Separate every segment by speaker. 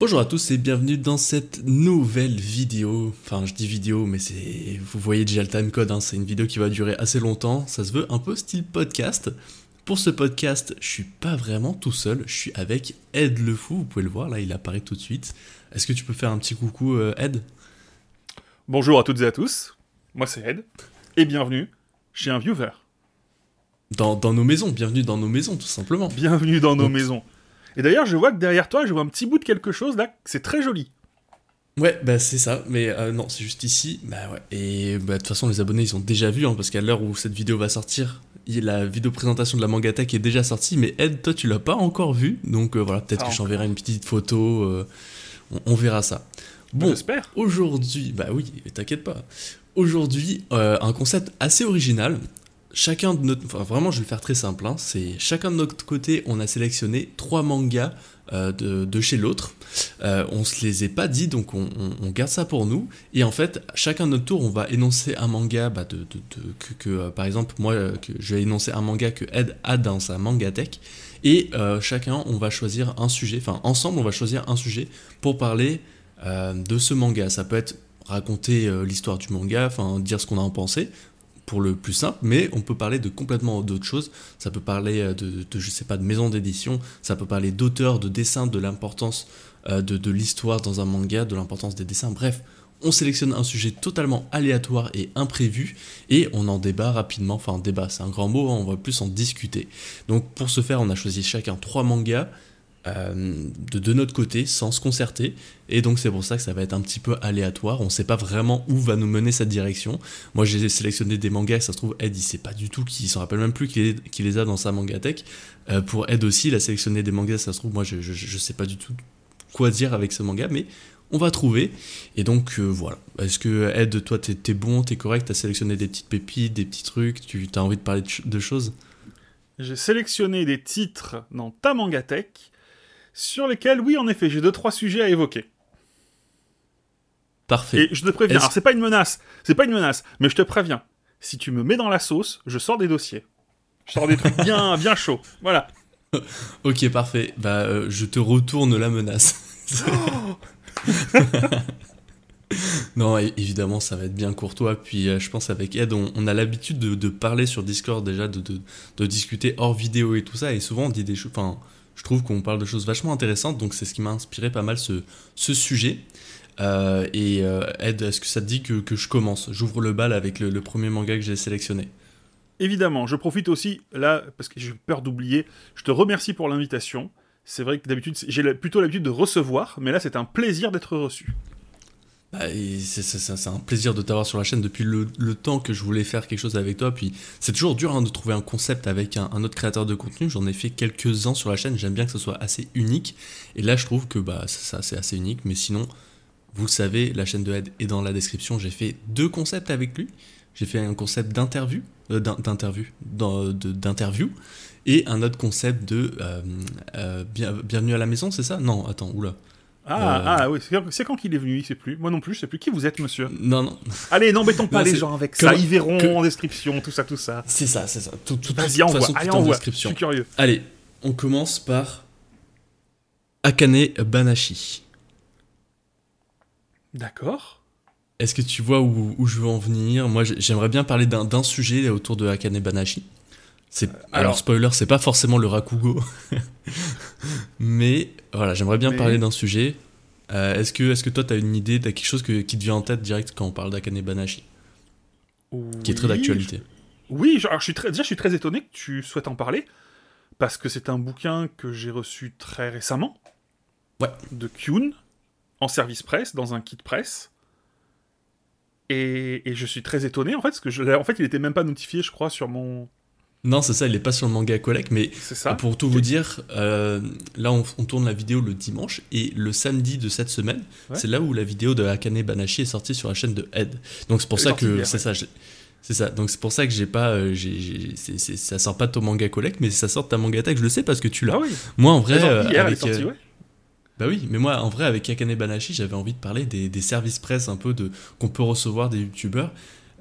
Speaker 1: Bonjour à tous et bienvenue dans cette nouvelle vidéo. Enfin, je dis vidéo, mais c'est. Vous voyez déjà le timecode, hein, c'est une vidéo qui va durer assez longtemps. Ça se veut un peu style podcast. Pour ce podcast, je suis pas vraiment tout seul, je suis avec Ed le Fou. Vous pouvez le voir, là, il apparaît tout de suite. Est-ce que tu peux faire un petit coucou, euh, Ed?
Speaker 2: Bonjour à toutes et à tous. Moi, c'est Ed. Et bienvenue chez un viewer.
Speaker 1: dans, dans nos maisons, bienvenue dans nos maisons, tout simplement.
Speaker 2: Bienvenue dans nos
Speaker 1: Donc-
Speaker 2: maisons. Et d'ailleurs, je vois que derrière toi, je vois un petit bout de quelque chose là. C'est très joli.
Speaker 1: Ouais, bah c'est ça, mais euh, non, c'est juste ici. Bah ouais. Et bah, de toute façon, les abonnés, ils ont déjà vu, hein, parce qu'à l'heure où cette vidéo va sortir, la vidéo présentation de la Mangatech est déjà sortie, mais Ed, toi, tu l'as pas encore vu, donc euh, voilà, peut-être
Speaker 2: Pas
Speaker 1: que j'enverrai une petite photo, euh, on, on verra ça.
Speaker 2: Bon,
Speaker 1: Bon,
Speaker 2: j'espère.
Speaker 1: aujourd'hui, bah oui, t'inquiète pas. Aujourd'hui, un concept assez original. Chacun de notre, enfin vraiment, je vais le faire très simple. hein, c'est chacun de notre côté, on a sélectionné trois mangas euh, de, chez l'autre. Euh, on se les est pas dit, donc on, garde ça pour nous. Et en fait, chacun de notre tour, on va énoncer un manga, bah, que, euh, par exemple moi, euh, je vais énoncer un manga que Ed a dans sa mangatech. Et chacun, on va choisir un sujet. Enfin, ensemble, on va choisir un sujet pour parler de ce manga. Ça peut être raconter l'histoire du manga, enfin dire ce qu'on a en pensé le plus simple, mais on peut parler de complètement d'autres choses. Ça peut parler euh, de, je sais pas, de maison d'édition, ça peut parler d'auteur, de dessin, de l'importance euh, de, de l'histoire dans un manga, de l'importance des dessins. Bref, on sélectionne un sujet totalement aléatoire et imprévu et on en débat rapidement. Enfin, débat, c'est un grand mot, hein, on va plus en discuter. Donc pour ce faire, on a choisi chacun trois mangas de, de notre côté sans se concerter. Et donc c'est pour ça que ça va être un petit peu aléatoire. On sait pas vraiment où va nous mener cette direction. Moi j'ai sélectionné des mangas ça se trouve Ed il sait pas du tout qu'il s'en rappelle même plus qu'il les- les a dans sa mangatech Euh, pour Ed aussi il a sélectionné des mangas ça se trouve moi je, je, sais pas du tout quoi dire avec ce manga mais on va trouver. Et donc euh, voilà. Est-ce que Ed toi t'es t'es bon t'es correct? T'as sélectionné des petites pépites des petits trucs? Tu as envie de parler de, de choses?
Speaker 2: J'ai sélectionné des titres dans ta mangatech sur lesquels, oui, en effet, j'ai deux trois sujets à évoquer.
Speaker 1: parfait
Speaker 2: Et je te préviens. Alors, c'est pas une menace. C'est pas une menace. Mais je te préviens. Si tu me mets dans la sauce, je sors des dossiers. Je sors des trucs bien, bien chauds. Voilà.
Speaker 1: Ok, parfait. Bah, euh, je te retourne la menace. non, évidemment, ça va être bien courtois. Puis, euh, je pense avec Ed, on, on a l'habitude de, de parler sur Discord déjà, de, de, de discuter hors vidéo et tout ça. Et souvent, on dit des choses. Enfin, je trouve qu'on parle de choses vachement intéressantes. Donc, c'est ce qui m'a inspiré pas mal ce, ce sujet. Euh, et euh, Ed, est-ce que ça te dit que, que je commence? J'ouvre le bal avec le, le premier manga que j'ai sélectionné.
Speaker 2: Évidemment, je profite aussi, là, parce que j'ai peur d'oublier, je te remercie pour l'invitation. C'est vrai que d'habitude, j'ai plutôt l'habitude de recevoir, mais là, c'est un plaisir d'être reçu.
Speaker 1: Bah, c'est- un plaisir de t'avoir sur la chaîne depuis le, temps que je voulais faire quelque chose avec toi. Puis c'est toujours dur hein, de trouver un concept avec un, autre créateur de contenu. J'en ai fait quelques-uns sur la chaîne. J'aime bien que ce soit assez unique. Et là, je trouve que bah, ça, c'est assez unique. Mais sinon, vous le savez, la chaîne de Ed est dans la description. J'ai fait deux concepts avec lui. J'ai fait un concept d'interview, euh, d'in- d'interview, d'interview, et un autre concept de euh, euh, bien- bienvenue à la maison, c'est ça? Non, attends, oula.
Speaker 2: Ah,
Speaker 1: Euh.
Speaker 2: ah oui, c'est quand- qu'il est venu, il sait plus. Moi non plus, je sais plus qui vous êtes, monsieur.
Speaker 1: Non, non,
Speaker 2: Allez, n'embêtons pas les gens avec ça. Ils verront
Speaker 1: que-
Speaker 2: en description, tout ça, tout ça.
Speaker 1: c'est ça, c'est ça. Tout, tout,
Speaker 2: Vas-y, envoie.
Speaker 1: façon,
Speaker 2: Allez, envoie. Je suis curieux.
Speaker 1: Allez, on commence par Akane Banashi.
Speaker 2: D'accord.
Speaker 1: Est-ce que tu vois où, où je veux en venir? Moi, j'ai- j'aimerais bien parler d'un d'un sujet autour de Akane Banashi. C'est, alors,
Speaker 2: alors-
Speaker 1: spoiler, c'est pas forcément le Rakugo. Mais voilà, j'aimerais bien
Speaker 2: Mais-
Speaker 1: parler d'un sujet. Euh, est-ce, que, est-ce que toi, t'as une idée, t'as quelque chose que- qui te vient en tête direct quand on parle d'Akane Banashi? Qui est très d'actualité.
Speaker 2: je- Oui, je- alors, je suis très, déjà, je suis très étonné que tu souhaites en parler, parce que c'est un bouquin que j'ai reçu très récemment.
Speaker 1: Ouais.
Speaker 2: De Kyun, en service presse, dans un kit presse. Et, et je suis très étonné, en fait, parce que je, en fait, il était même pas notifié, je crois, sur mon...
Speaker 1: Non, c'est ça, il est pas sur le manga collect, mais
Speaker 2: ça
Speaker 1: Pour tout vous dire, euh, là on, on tourne la vidéo le dimanche et le samedi de cette semaine,
Speaker 2: Ouais.
Speaker 1: c'est là où la vidéo de Akane Banashi est sortie sur la chaîne de Ed. Donc c'est pour ça que c'est ça. C'est ça. Donc c'est pour ça que j'ai pas, euh, ça sort pas de ton manga collect, mais ça sort de ta manga tech. Je le sais parce que tu l'as.
Speaker 2: Ah oui,
Speaker 1: Moi en vrai, euh,
Speaker 2: hier,
Speaker 1: avec,
Speaker 2: sortie, ouais.
Speaker 1: bah oui, mais moi en vrai avec Akane Banashi, j'avais envie de parler des, des services presse un peu de qu'on peut recevoir des youtubeurs.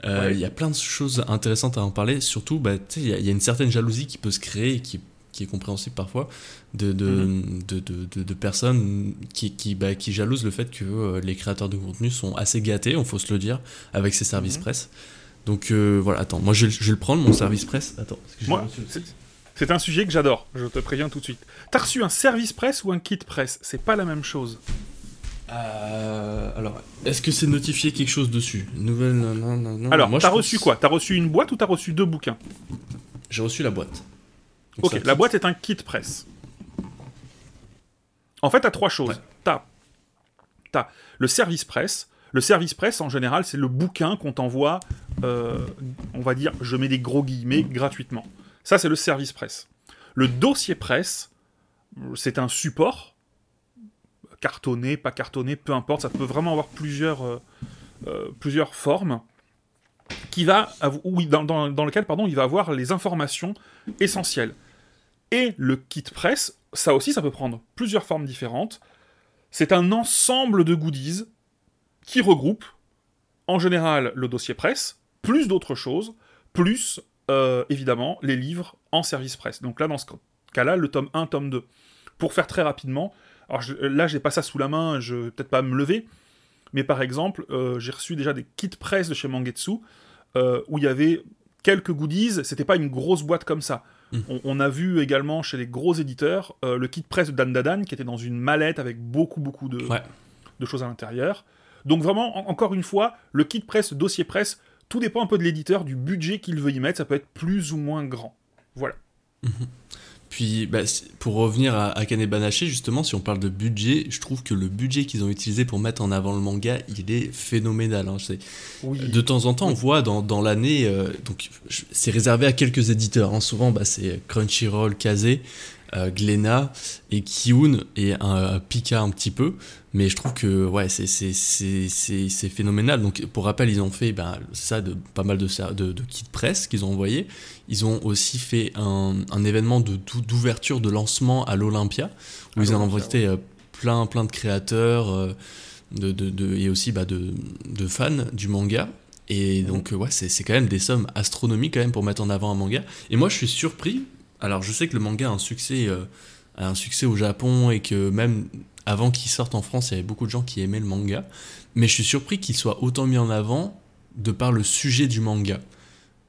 Speaker 1: Euh, Il
Speaker 2: Ouais.
Speaker 1: y a plein de choses intéressantes à en parler. Surtout, bah, il y, a- il y a une certaine jalousie qui peut se créer et qui, qui est compréhensible parfois, de, de,
Speaker 2: Mhm.
Speaker 1: de, de, de personnes qui, qui, bah, qui jalousent le fait que euh, les créateurs de contenu sont assez gâtés, on faut se le dire, avec ces services
Speaker 2: Mhm.
Speaker 1: presse. Donc euh, voilà, attends, moi je, vais- je vais le prendre, mon service presse. Attends,
Speaker 2: Moi, c'est un sujet que j'adore, je te préviens tout de suite. T'as reçu un service presse ou un kit presse? C'est pas la même chose.
Speaker 1: Euh, alors, est-ce que c'est notifié quelque chose dessus Nouvelle. Non, non, non, non.
Speaker 2: Alors, t'as reçu
Speaker 1: pense-
Speaker 2: quoi? T'as reçu une boîte ou t'as reçu deux bouquins?
Speaker 1: J'ai reçu la boîte. Donc,
Speaker 2: Ok, la boîte est un kit presse. En fait, t'as trois choses.
Speaker 1: Ouais.
Speaker 2: T'as, t'as le service presse. Le service presse, en général, c'est le bouquin qu'on t'envoie, euh, on va dire, je mets des gros guillemets, gratuitement. Ça, c'est le service presse. Le dossier presse, c'est un support, cartonné, pas cartonné, peu importe, ça peut vraiment avoir plusieurs, euh, euh, formes, qui va, dans, dans- lequel il va avoir les informations essentielles. Et le kit presse, ça aussi, ça peut prendre plusieurs formes différentes. C'est un ensemble de goodies qui regroupe, en général, le dossier presse, plus d'autres choses, plus, euh, évidemment, les livres en service presse. Donc là, dans ce cas-là, le tome 1, tome 2. Pour faire très rapidement, alors je- là, j'ai pas ça sous la main, je vais peut-être pas me lever, mais par exemple, euh, j'ai reçu déjà des kits presse de chez Mangetsu, euh, où il y avait quelques goodies, c'était pas une grosse boîte comme ça.
Speaker 1: Mm.
Speaker 2: On, on a vu également chez les gros éditeurs euh, le kit presse de Dan Dadan qui était dans une mallette avec beaucoup beaucoup de,
Speaker 1: Ouais.
Speaker 2: de choses à l'intérieur. Donc vraiment, en- encore une fois, le kit presse, le dossier presse, tout dépend un peu de l'éditeur, du budget qu'il veut y mettre, ça peut être plus ou moins grand. Voilà.
Speaker 1: Puis, bah, pour revenir à Akane Banashi, justement, si on parle de budget, je trouve que le budget qu'ils ont utilisé pour mettre en avant le manga, il est phénoménal. hein.
Speaker 2: Oui.
Speaker 1: De temps en temps, on voit dans, dans l'année, euh, donc c'est réservé à quelques éditeurs. hein. Souvent, bah, c'est Crunchyroll, Kazé, euh, Glénat et Kiun et un, Pika un petit peu. Mais je trouve que ouais, c'est phénoménal. Donc, pour rappel, ils ont fait ben, ça de pas mal de, de, de kits presse qu'ils ont envoyés. Ils ont aussi fait un, un événement d'ouverture de lancement à l'Olympia où
Speaker 2: À
Speaker 1: ils ont invité euh, plein plein de créateurs euh, de, de, et aussi bah, de, de fans du manga. Et donc, ouais, c'est c'est quand même des sommes astronomiques quand même pour mettre en avant un manga. Et moi, je suis surpris. Alors, je sais que le manga a un succès, euh, a un succès au Japon et que même avant qu'il sorte en France, il y avait beaucoup de gens qui aimaient le manga. Mais je suis surpris qu'il soit autant mis en avant de par le sujet du manga.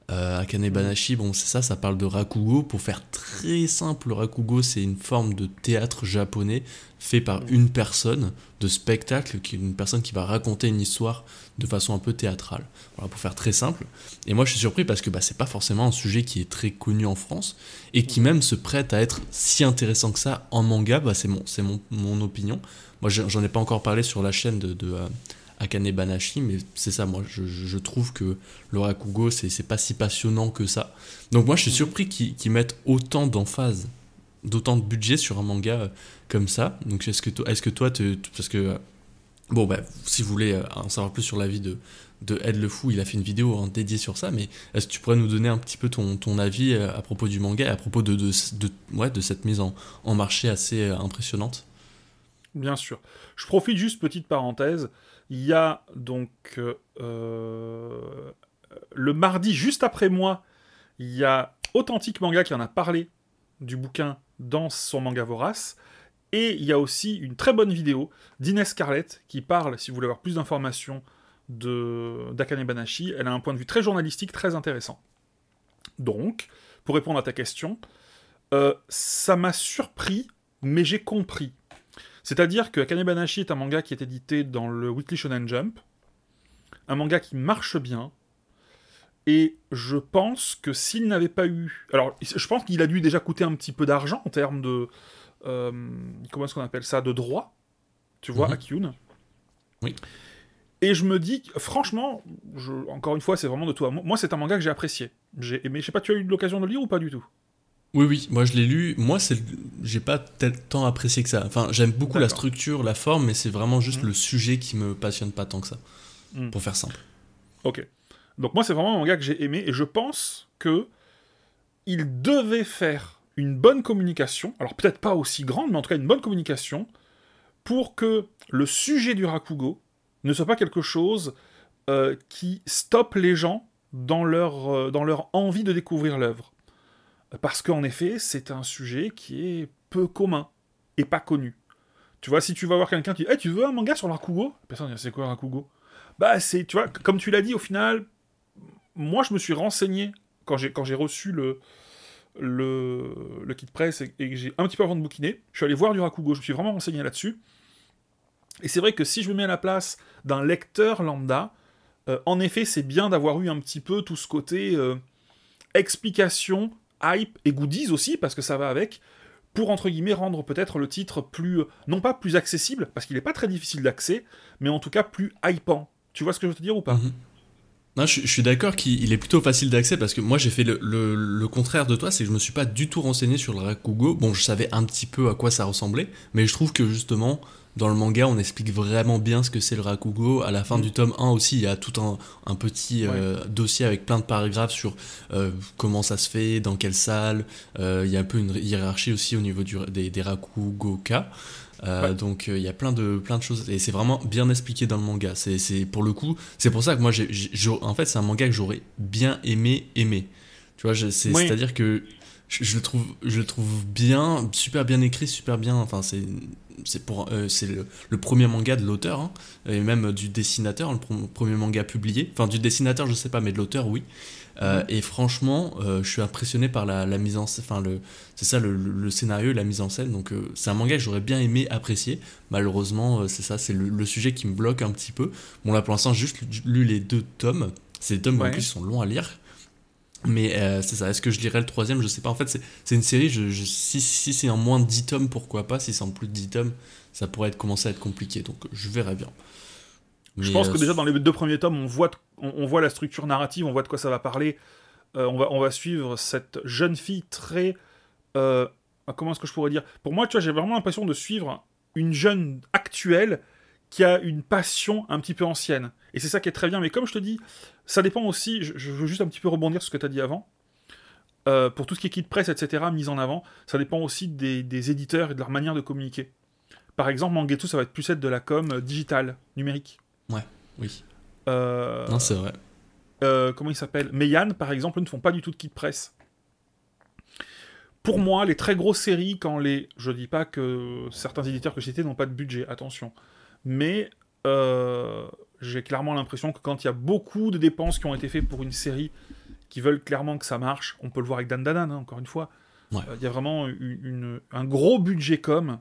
Speaker 1: Euh, Akane Banashi, bon, c'est ça, ça parle de Rakugo. Pour faire très simple, le Rakugo, c'est une forme de théâtre japonais fait par une personne, de spectacle, qui est une personne qui va raconter une histoire de façon un peu théâtrale. Voilà, pour faire très simple. Et moi, je suis surpris parce que bah, c'est pas forcément un sujet qui est très connu en France et qui même se prête à être si intéressant que ça en manga. Bah, c'est mon, c'est mon, mon opinion. Moi, j'en ai pas encore parlé sur la chaîne de, de euh, Akane Banashi, mais c'est ça, moi, je, trouve que le Rakugo, c'est pas si passionnant que ça. Donc, moi, je suis surpris qu'ils mettent autant d'emphase, d'autant de budget sur un manga euh, comme ça. Donc, est-ce que, toi- est-ce que toi, te- parce que, euh, bon, bah, si vous voulez euh, en savoir plus sur la vie de, de Ed le Fou, il a fait une vidéo hein, dédiée sur ça, mais est-ce que tu pourrais nous donner un petit peu ton, ton avis à propos du manga et à propos de, de, de- ouais, de cette mise en, en marché assez impressionnante?
Speaker 2: Bien sûr. Je profite juste, petite parenthèse. Il y a donc euh, euh, le mardi, juste après moi, il y a Authentique Manga qui en a parlé du bouquin dans son manga vorace. Et il y a aussi une très bonne vidéo d'Inès Scarlett qui parle, si vous voulez avoir plus d'informations, d'Akane Banashi. Elle a un point de vue très journalistique, très intéressant. Donc, pour répondre à ta question, euh, ça m'a surpris, mais j'ai compris. C'est-à-dire que Akane Banashi est un manga qui est édité dans le Weekly Shonen Jump, un manga qui marche bien, et je pense que s'il n'avait pas eu... Alors, je pense qu'il a dû déjà coûter un petit peu d'argent en termes de... euh, comment est-ce qu'on appelle ça De droit, tu vois,
Speaker 1: Mhm.
Speaker 2: à Kyun.
Speaker 1: Oui.
Speaker 2: Et je me dis, franchement, je- encore une fois, c'est vraiment de toi. Moi, c'est un manga que j'ai apprécié. J'ai aimé. Je sais pas, tu as eu l'occasion de le lire ou pas du tout?
Speaker 1: Oui, oui, moi je l'ai lu. Moi, c'est, j'ai pas tant apprécié que ça. Enfin, j'aime beaucoup la structure, la forme, mais c'est vraiment juste
Speaker 2: Mhm.
Speaker 1: le sujet qui me passionne pas tant que ça.
Speaker 2: Mhm.
Speaker 1: Pour faire simple.
Speaker 2: Ok. Donc moi, c'est vraiment un manga que j'ai aimé et je pense que il devait faire une bonne communication, alors peut-être pas aussi grande, mais en tout cas une bonne communication, pour que le sujet du Rakugo ne soit pas quelque chose euh, qui stoppe les gens dans leur, euh, dans leur envie de découvrir l'œuvre. Parce qu'en effet, c'est un sujet qui est peu commun et pas connu. Tu vois, si tu vas voir quelqu'un qui dit hey, tu veux un manga sur Rakugo Personne c'est quoi Rakugo Bah, c'est, tu vois, comme tu l'as dit, au final, moi, je me suis renseigné quand j'ai, quand j'ai reçu le, le, le kit presse et, j'ai un petit peu avant de bouquiner. Je suis allé voir du Rakugo, je me suis vraiment renseigné là-dessus. Et c'est vrai que si je me mets à la place d'un lecteur lambda, euh, en effet, c'est bien d'avoir eu un petit peu tout ce côté euh, explication, hype et goodies aussi, parce que ça va avec, pour entre guillemets rendre peut-être le titre plus, non pas plus accessible, parce qu'il n'est pas très difficile d'accès, mais en tout cas plus hypant. Tu vois ce que je veux te dire ou pas?
Speaker 1: Mhm. Non, je, suis d'accord qu'il est plutôt facile d'accès parce que moi j'ai fait le, contraire de toi, c'est que je me suis pas du tout renseigné sur le Rakugo. Bon, je savais un petit peu à quoi ça ressemblait, mais je trouve que justement dans le manga, on explique vraiment bien ce que c'est le Rakugo. À la fin mm. du tome 1 aussi, il y a tout un, petit euh, dossier avec plein de paragraphes sur euh, comment ça se fait, dans quelle salle. Euh, il y a un peu une hiérarchie aussi au niveau du, des, des Rakugoka. Donc il y a plein de, plein de choses et c'est vraiment bien expliqué dans le manga. C'est pour le coup, c'est pour ça que moi, en fait, c'est un manga que j'aurais bien aimé aimer. Tu vois, c'est-à-dire que je, le trouve je le trouve bien super bien écrit super bien enfin c'est c'est pour euh, c'est le, premier manga de l'auteur hein, et même du dessinateur le premier manga publié. Enfin du dessinateur je sais pas mais de l'auteur oui. Euh, et franchement euh, je suis impressionné par la, la mise en scène enfin le c'est ça le, le, scénario et la mise en scène. Donc c'est un manga que j'aurais bien aimé apprécier. Malheureusement c'est ça c'est le, sujet qui me bloque un petit peu. Bon là pour l'instant j'ai juste lu les deux tomes. Ces tomes en plus sont longs à lire mais euh, c'est ça, est-ce que je lirai le troisième? Je sais pas. En fait, c'est une série, je, si, si c'est en moins de 10 tomes, pourquoi pas? Si c'est en plus de 10 tomes, ça pourrait être, commencer à être compliqué. Donc je verrai bien.
Speaker 2: je pense que euh, déjà dans les deux premiers tomes, on voit, on, voit la structure narrative, on voit de quoi ça va parler. Euh, on, va, on va suivre cette jeune fille très. comment est-ce que je pourrais dire? Pour moi, tu vois, j'ai vraiment l'impression de suivre une jeune actuelle qui a une passion un petit peu ancienne. Et c'est ça qui est très bien. Mais comme je te dis, ça dépend aussi, je, veux juste un petit peu rebondir sur ce que tu as dit avant. Euh, pour tout ce qui est kit presse, etc., mise en avant, ça dépend aussi des, éditeurs et de leur manière de communiquer. Par exemple, Mangetsu, ça va être plus être de la com euh, digitale, numérique.
Speaker 1: Ouais, oui.
Speaker 2: Euh,
Speaker 1: non, c'est vrai.
Speaker 2: comment il s'appelle? Meian, par exemple, ne font pas du tout de kit presse. Pour moi, les très grosses séries, quand les. Je dis pas que certains éditeurs que j'étais n'ont pas de budget, attention. Mais j'ai clairement l'impression que quand il y a beaucoup de dépenses qui ont été faites pour une série qui veulent clairement que ça marche, on peut le voir avec Dan Dan, hein, encore une fois, euh, il y a vraiment un gros budget com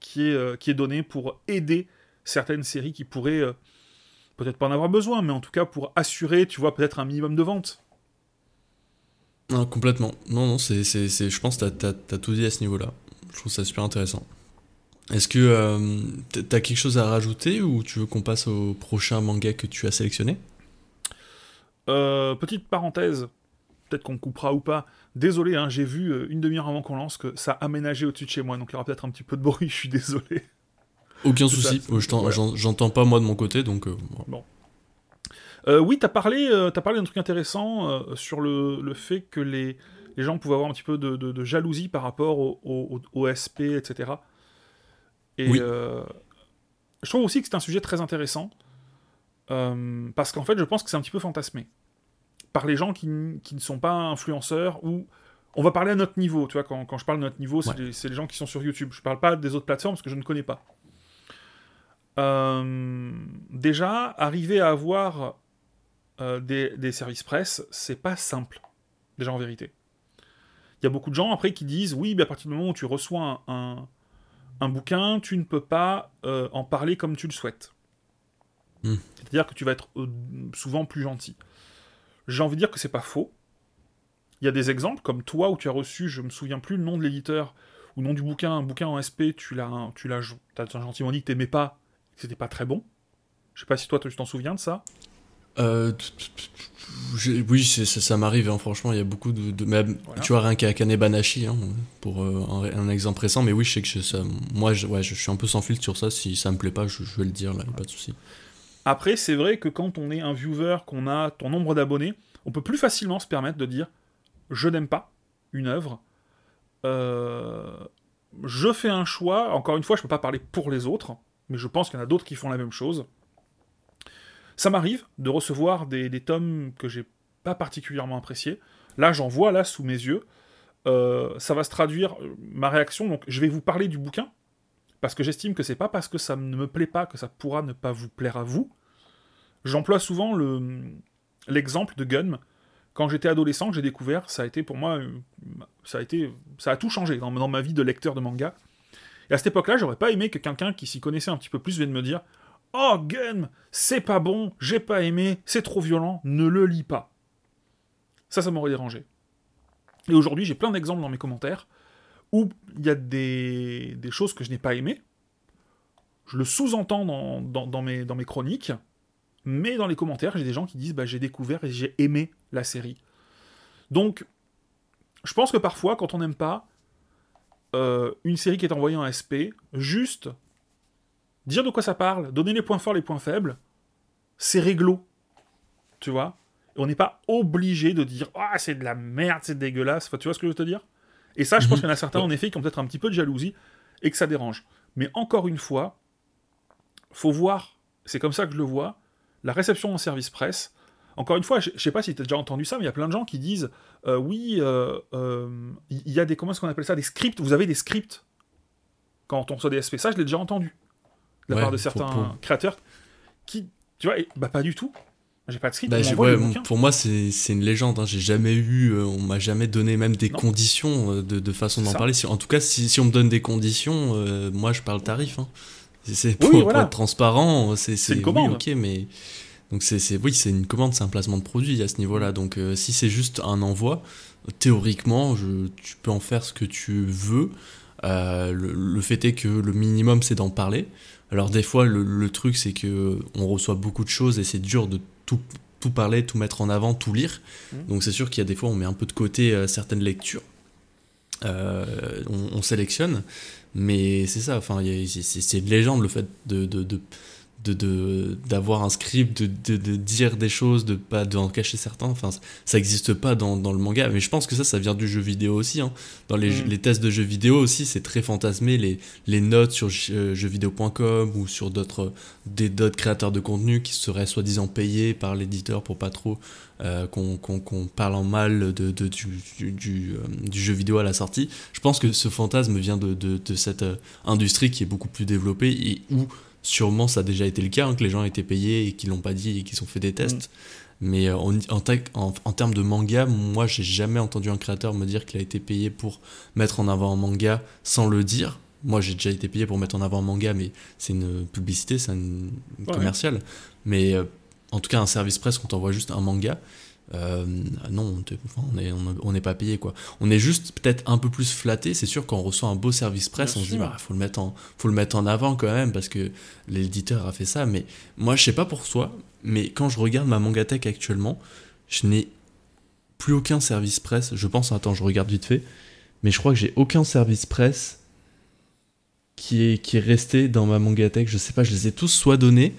Speaker 2: qui est, euh, qui est donné pour aider certaines séries qui pourraient euh, peut-être pas en avoir besoin, mais en tout cas pour assurer, tu vois, peut-être un minimum de vente.
Speaker 1: Non, complètement. Non, non, c'est, je pense que tu as, tout dit à ce niveau-là. Je trouve ça super intéressant. Est-ce que euh, tu as quelque chose à rajouter ou tu veux qu'on passe au prochain manga que tu as sélectionné?
Speaker 2: Euh, Petite parenthèse, peut-être qu'on coupera ou pas. Désolé, hein, j'ai vu euh, une demi-heure avant qu'on lance que ça a aménagé au-dessus de chez moi, donc il y aura peut-être un petit peu de bruit, je suis désolé.
Speaker 1: Aucun souci, j'entends pas moi de mon côté, donc...
Speaker 2: bon. oui, t'as parlé, as parlé d'un truc intéressant sur le, fait que les, les, gens pouvaient avoir un petit peu de, jalousie par rapport au, au SP, etc. Et euh, je trouve aussi que c'est un sujet très intéressant, euh, parce qu'en fait, je pense que c'est un petit peu fantasmé par les gens qui, qui, ne sont pas influenceurs ou on va parler à notre niveau, tu vois, quand, quand je parle de notre niveau, c'est les, gens qui sont sur YouTube. Je parle pas des autres plateformes parce que je ne connais pas. Euh, déjà, arriver à avoir des, des, services presse, c'est pas simple, déjà en vérité. Il y a beaucoup de gens après qui disent oui, mais à partir du moment où tu reçois un, un bouquin, tu ne peux pas euh, en parler comme tu le souhaites. Hmm. C'est-à-dire que tu vas être euh, souvent plus gentil. J'ai envie de dire que c'est pas faux. Il y a des exemples, comme toi, où tu as reçu, je me souviens plus le nom de l'éditeur, ou le nom du bouquin, un bouquin en SP, tu l'as, tu l'as, t'as gentiment dit que t'aimais pas, que c'était pas très bon. Je sais pas si toi, tu t'en souviens de ça.
Speaker 1: Euh, oui, ça, m'arrive, hein, franchement, il y a beaucoup de... Tu vois, rien qu'à Kanebanashi, hein, pour euh, un, exemple récent, mais oui, je sais que ça, moi, je, ouais, je suis un peu sans filtre sur ça, si ça me plaît pas, je, vais le dire, là, pas de souci.
Speaker 2: Après, c'est vrai que quand on est un viewer, qu'on a ton nombre d'abonnés, on peut plus facilement se permettre de dire « je n'aime pas une œuvre euh, je fais un choix, encore une fois, je peux pas parler pour les autres, mais je pense qu'il y en a d'autres qui font la même chose. Ça m'arrive de recevoir des, tomes que j'ai pas particulièrement appréciés. Là, j'en vois là sous mes yeux. euh, ça va se traduire, euh, ma réaction, donc je vais vous parler du bouquin, parce que j'estime que c'est pas parce que ça ne me plaît pas que ça pourra ne pas vous plaire à vous. J'emploie souvent le, l'exemple de Gun. Quand j'étais adolescent, j'ai découvert, ça a été pour moi, euh, ça a été, ça a tout changé dans, dans ma vie de lecteur de manga. Et à cette époque-là, j'aurais pas aimé que quelqu'un qui s'y connaissait un petit peu plus vienne me dire Oh, Gun, c'est pas bon, j'ai pas aimé, c'est trop violent, ne le lis pas. Ça, ça m'aurait dérangé. Et aujourd'hui, j'ai plein d'exemples dans mes commentaires où il y a des, choses que je n'ai pas aimées. Je le sous-entends dans mes chroniques, mais dans les commentaires, j'ai des gens qui disent bah, j'ai découvert et j'ai aimé la série. Donc, je pense que parfois, quand on n'aime pas euh, une série qui est envoyée en SP, juste dire de quoi ça parle, donner les points forts, les points faibles, c'est réglo. Tu vois On n'est pas obligé de dire Ah, c'est de la merde, c'est dégueulasse. Enfin, tu vois ce que je veux te dire? Et ça, je pense
Speaker 1: Mhm.
Speaker 2: qu'il y en a certains, en effet, qui ont peut-être un petit peu de jalousie et que ça dérange. Mais encore une fois, faut voir, c'est comme ça que je le vois, la réception en service presse. Encore une fois, je je sais pas si tu as déjà entendu ça, mais il y a plein de gens qui disent euh, oui, euh, euh, il y a des comment est-ce qu'on appelle ça, des scripts? Vous avez des scripts? Quand on reçoit des SP. Ça, je l'ai déjà entendu de la
Speaker 1: Ouais,
Speaker 2: part de certains
Speaker 1: pour-
Speaker 2: créateurs qui, tu vois, et- bah pas du tout. J'ai pas de script.
Speaker 1: Bah, ouais, pour moi, c'est une légende. hein. J'ai jamais eu, euh, on m'a jamais donné même des
Speaker 2: Non.
Speaker 1: conditions euh, de, de façon d'en parler. Si- en tout cas, si, si on me donne des conditions, euh, moi je parle tarif. hein. C'est- pour,
Speaker 2: Oui,
Speaker 1: être transparent, c'est
Speaker 2: une
Speaker 1: oui,
Speaker 2: commande.
Speaker 1: ok, mais donc c'est oui, c'est une commande, c'est un placement de produit à ce niveau-là. Donc si c'est juste un envoi, théoriquement, je, tu peux en faire ce que tu veux. Le, le fait est que le minimum, c'est d'en parler. Alors des fois, le, le truc, c'est que on reçoit beaucoup de choses et c'est dur de tout, tout parler, tout mettre en avant, tout lire.
Speaker 2: Mhm.
Speaker 1: Donc c'est sûr qu'il y a des fois, on met un peu de côté euh, certaines lectures. Euh, on, on sélectionne, mais c'est ça. Enfin, c'est- une légende le fait de de- de- de- de- d'avoir un script, de, de, de dire des choses, de pas d'en cacher certains. Enfin, ça n'existe pas dans, dans le manga. Mais je pense que ça, ça vient du jeu vidéo aussi. hein. Dans les,
Speaker 2: Mhm.
Speaker 1: les tests de jeux vidéo aussi, c'est très fantasmé. Les, les notes sur euh, jeuxvideo.com ou sur d'autres des d'autres créateurs de contenu qui seraient soi-disant payés par l'éditeur pour pas trop euh, qu'on qu'on- qu'on parle en mal de, de- du, du, du, euh, du jeu vidéo à la sortie. Je pense que ce fantasme vient de, de, de cette euh, industrie qui est beaucoup plus développée et où sûrement ça a déjà été le cas, hein, que les gens étaient payés et qu'ils l'ont pas dit et qu'ils ont fait des tests. Mais euh, en, en, tec- en, en termes de manga, moi j'ai jamais entendu un créateur me dire qu'il a été payé pour mettre en avant un manga sans le dire. Moi j'ai déjà été payé pour mettre en avant un manga, mais c'est une publicité, c'est une, une
Speaker 2: Ouais.
Speaker 1: commerciale. Mais euh, en tout cas, un service presse, quand on voit juste un manga, euh, non, on n'est pas payé quoi. On est juste peut-être un peu plus flatté. C'est sûr quand on reçoit un beau service presse,
Speaker 2: Bien
Speaker 1: on se dit bah faut le mettre en faut le mettre en avant quand même parce que l'éditeur a fait ça. Mais moi je sais pas pour toi, mais quand je regarde ma mangatech actuellement, je n'ai plus aucun service presse. Je pense, attends, je regarde vite fait, mais je crois que j'ai aucun service presse qui est qui est resté dans ma mangatech. Je sais pas, je les ai tous soit donnés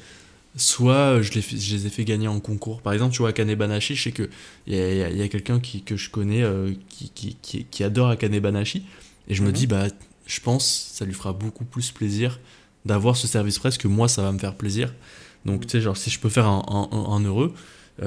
Speaker 1: soit euh, je les, fais- je les ai fait gagner en concours. Par exemple, tu vois, Akane Banashi, je sais qu'il y a, quelqu'un qui, que je connais euh, qui, qui, qui, qui adore Akane Banashi, et je me
Speaker 2: Mhm.
Speaker 1: dis, bah, je pense ça lui fera beaucoup plus plaisir d'avoir ce service presse que moi, ça va me faire plaisir. Donc, tu sais, genre, si je peux faire un, un- un- un heureux,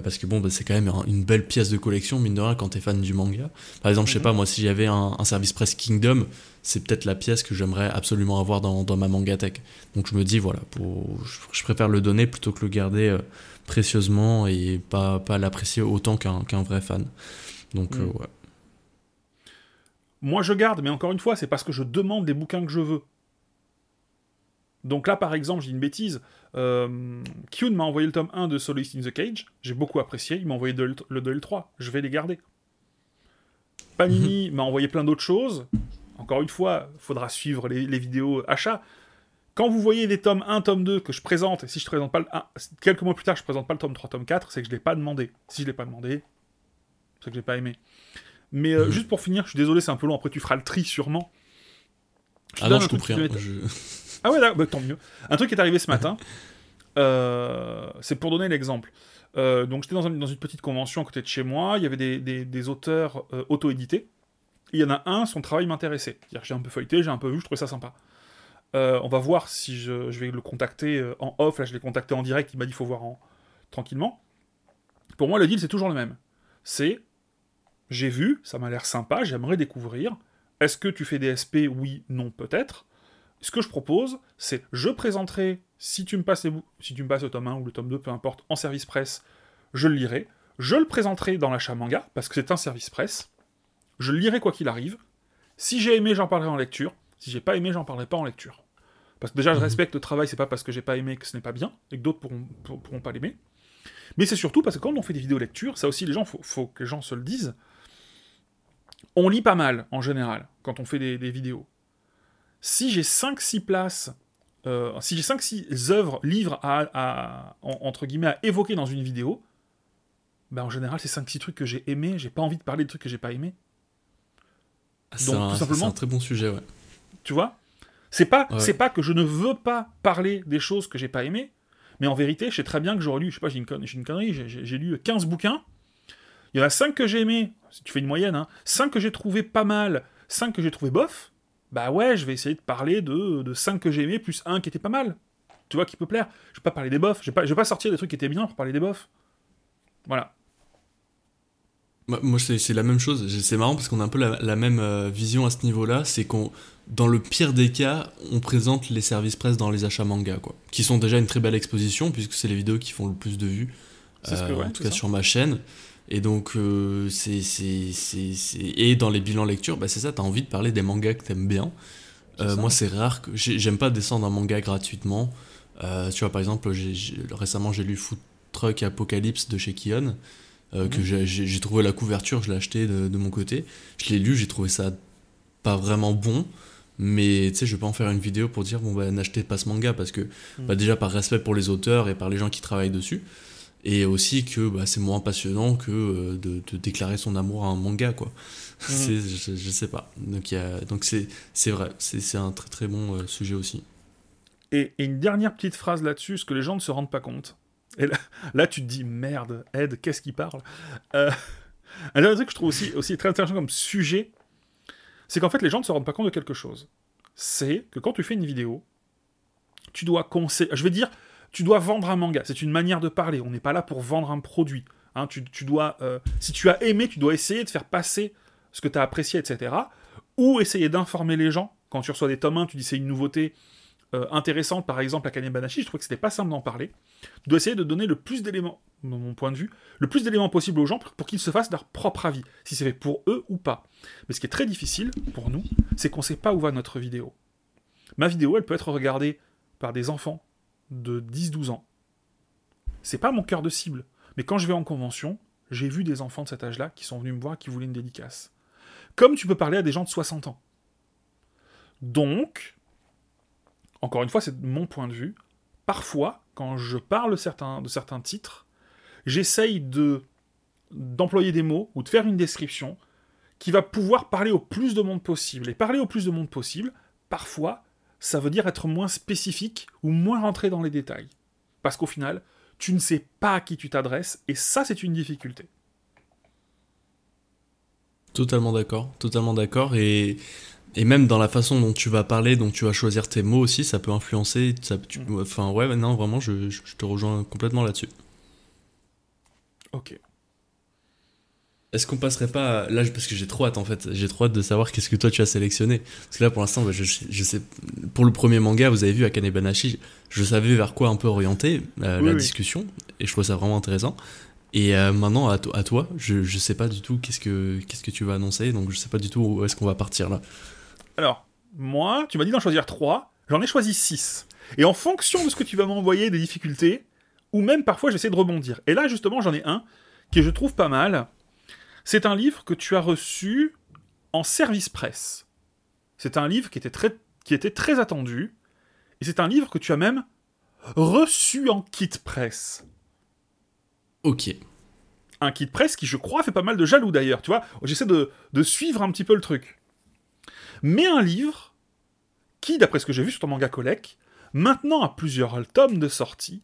Speaker 1: parce que bon, bah, c'est quand même un- une belle pièce de collection, mine de rien, quand t'es fan du manga. Par exemple, je sais
Speaker 2: Mhm.
Speaker 1: pas, moi, si j'avais un, un service presse Kingdom, c'est peut-être la pièce que j'aimerais absolument avoir dans, dans ma mangatech. Donc je me dis, voilà, pour, je, je préfère le donner plutôt que le garder euh, précieusement et pas, pas l'apprécier autant qu'un vrai fan. Donc, euh,
Speaker 2: Mm.
Speaker 1: ouais.
Speaker 2: Moi, je garde, mais encore une fois, c'est parce que je demande des bouquins que je veux. Donc là, par exemple, j'ai une bêtise. Euh, Kyun m'a envoyé le tome 1 de Soloist in the Cage. J'ai beaucoup apprécié. Il m'a envoyé de- le 2 et le 3. Je vais les garder. Panini m'a envoyé plein d'autres choses. Encore une fois, il faudra suivre les, les vidéos achat. Quand vous voyez des tomes 1, tome 2 que je présente, et si je présente pas le 1, quelques mois plus tard, je présente pas le tome 3, tome 4, c'est que je l'ai pas demandé. Si je l'ai pas demandé, c'est que j'ai pas aimé. Mais euh,
Speaker 1: Mhm.
Speaker 2: juste pour finir, je suis désolé, c'est un peu long, après tu feras le tri sûrement. te
Speaker 1: Ah non, je comprends Je-
Speaker 2: Ah ouais, bah, tant mieux. Un truc qui est arrivé ce matin, euh, c'est pour donner l'exemple. Euh, donc j'étais dans, un- dans une petite convention à côté de chez moi, il y avait des, des- des auteurs euh, auto-édités. Il y en a un, son travail m'intéressait. J'ai un peu feuilleté, j'ai un peu vu, je trouvais ça sympa. Euh, on va voir si je, je vais le contacter euh, en off. Là, je l'ai contacté en direct, il m'a dit qu'il faut voir en... tranquillement. Pour moi, le deal, c'est toujours le même. C'est j'ai vu, ça m'a l'air sympa, j'aimerais découvrir. Est-ce que tu fais des SP Oui, non, peut-être. Ce que je propose, c'est je présenterai, si tu me passes, si tu me passes le tome 1 ou le tome 2, peu importe, en service presse, je le lirai. Je le présenterai dans l'achat manga, parce que c'est un service presse. Je le lirai quoi qu'il arrive. Si j'ai aimé, j'en parlerai en lecture. Si j'ai pas aimé, j'en parlerai pas en lecture. Parce que déjà, je mhm. respecte le travail, c'est pas parce que j'ai pas aimé que ce n'est pas bien, et que d'autres pourront, pourront pas l'aimer. Mais c'est surtout parce que quand on fait des vidéos lecture, ça aussi, les gens, faut, faut que les gens se le disent. On lit pas mal, en général, quand on fait des, vidéos. Si j'ai 5-6 places, euh, si j'ai 5-6 œuvres, livres à, entre guillemets, à évoquer dans une vidéo, ben en général, c'est 5-6 trucs que j'ai aimés, j'ai pas envie de parler de trucs que j'ai pas aimés.
Speaker 1: Ah, c'est un, un très bon sujet, ouais.
Speaker 2: Tu vois? C'est pas, c'est pas que je ne veux pas parler des choses que j'ai pas aimées, mais en vérité, je sais très bien que j'aurais lu, je sais pas, j'ai une, connerie, j'ai lu 15 bouquins, il y en a 5 que j'ai aimés, si tu fais une moyenne, hein, 5 que j'ai trouvé pas mal, 5 que j'ai trouvé bof, bah ouais, je vais essayer de parler de, de 5 que j'ai aimés, plus 1 qui était pas mal. Tu vois, qui peut plaire. Je vais pas parler des bofs, je vais pas, je vais pas sortir des trucs qui étaient bien pour parler des bofs. Voilà.
Speaker 1: Moi, c'est la même chose. C'est marrant parce qu'on a un peu la, même euh, vision à ce niveau-là. C'est qu'on, dans le pire des cas, on présente les services presse dans les achats manga, quoi. Qui sont déjà une très belle exposition puisque c'est les vidéos qui font le plus de vues. Euh, en tout cas sur ma chaîne. Et donc, euh, c'est, Et dans les bilans lecture, bah, c'est ça, t'as envie de parler des mangas que t'aimes bien. moi, c'est rare que. J'aime pas descendre un manga gratuitement. tu vois, par exemple, récemment, j'ai lu Food Truck Apocalypse de chez Kion. Euh, que mhm. j'ai trouvé la couverture, je l'ai acheté de, mon côté. Je l'ai lu, j'ai trouvé ça pas vraiment bon. Mais tu sais, je vais pas en faire une vidéo pour dire, bon, bah, n'achetez pas ce manga parce que, mhm. bah, déjà par respect pour les auteurs et par les gens qui travaillent dessus. Et aussi que bah, c'est moins passionnant que euh, de, déclarer son amour à un manga, quoi. Mhm. je, je, sais pas. Donc, donc c'est vrai, c'est un très très bon euh, sujet aussi.
Speaker 2: Et, et, une dernière petite phrase là-dessus, ce que les gens ne se rendent pas compte. Et là, tu te dis, merde, Ed, qu'est-ce qu'il parle? Euh, Un dernier truc que je trouve aussi, aussi très intéressant comme sujet, c'est qu'en fait, les gens ne se rendent pas compte de quelque chose. C'est que quand tu fais une vidéo, tu dois conseiller. Je vais dire, tu dois vendre un manga. C'est une manière de parler. On n'est pas là pour vendre un produit. Hein, euh, si tu as aimé, tu dois essayer de faire passer ce que tu as apprécié, etc. Ou essayer d'informer les gens. Quand tu reçois des tomes 1, tu dis c'est une nouveauté, euh, intéressante, par exemple, à Kanebanashi, je trouvais que c'était pas simple d'en parler. Tu dois essayer de donner le plus d'éléments, de mon point de vue, le plus d'éléments possible aux gens pour, qu'ils se fassent leur propre avis, si c'est fait pour eux ou pas. Mais ce qui est très difficile pour nous, c'est qu'on sait pas où va notre vidéo. Ma vidéo, elle peut être regardée par des enfants de 10-12 ans. C'est pas mon cœur de cible. Mais quand je vais en convention, j'ai vu des enfants de cet âge-là qui sont venus me voir, qui voulaient une dédicace. Comme tu peux parler à des gens de 60 ans. Donc, encore une fois, c'est mon point de vue. Parfois, quand je parle de certains, de certains titres, j'essaye de d'employer des mots ou de faire une description qui va pouvoir parler au plus de monde possible. Et parler au plus de monde possible, parfois, ça veut dire être moins spécifique ou moins rentrer dans les détails. Parce qu'au final, tu ne sais pas à qui tu t'adresses, et ça, c'est une difficulté.
Speaker 1: Totalement d'accord, totalement d'accord. Et et même dans la façon dont tu vas parler, dont tu vas choisir tes mots aussi, ça peut influencer. Ça, mm. Enfin, ouais, non, vraiment, je, je, te rejoins complètement là-dessus.
Speaker 2: Ok.
Speaker 1: Est-ce qu'on passerait pas là parce que j'ai trop hâte en fait, j'ai trop hâte de savoir qu'est-ce que toi tu as sélectionné. Parce que là pour l'instant, bah, je, je, sais, pour le premier manga, vous avez vu à Kanebanashi, je savais vers quoi un peu orienter euh, la discussion et je trouve ça vraiment intéressant. Et euh, maintenant à, à, toi, je, je sais pas du tout qu'est-ce que qu'est-ce que tu vas annoncer, donc je sais pas du tout où est-ce qu'on va partir là.
Speaker 2: Alors, moi, tu m'as dit d'en choisir 3, j'en ai choisi 6. Et en fonction de ce que tu vas m'envoyer, des difficultés, ou même parfois j'essaie de rebondir. Et là, justement, j'en ai un qui je trouve pas mal. C'est un livre que tu as reçu en service presse. C'est un livre qui était très, qui était très attendu. Et c'est un livre que tu as même reçu en kit presse.
Speaker 1: Ok.
Speaker 2: Un kit presse qui, je crois, fait pas mal de jaloux d'ailleurs. Tu vois, j'essaie de, de suivre un petit peu le truc mais un livre qui, d'après ce que j'ai vu sur ton manga Collect, maintenant a plusieurs tomes de sortie,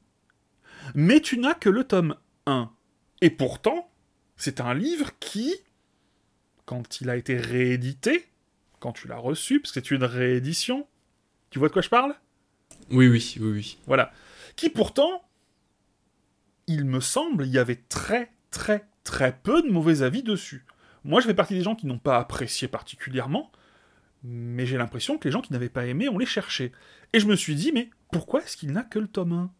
Speaker 2: mais tu n'as que le tome 1. Et pourtant, c'est un livre qui, quand il a été réédité, quand tu l'as reçu, parce que c'est une réédition, tu vois de quoi je parle?
Speaker 1: Oui, oui, oui, oui.
Speaker 2: Voilà. Qui pourtant, il me semble, il y avait très, très, très peu de mauvais avis dessus. Moi, je fais partie des gens qui n'ont pas apprécié particulièrement, mais j'ai l'impression que les gens qui n'avaient pas aimé, on les cherchait. Et je me suis dit, mais pourquoi est-ce qu'il n'a que le tome 1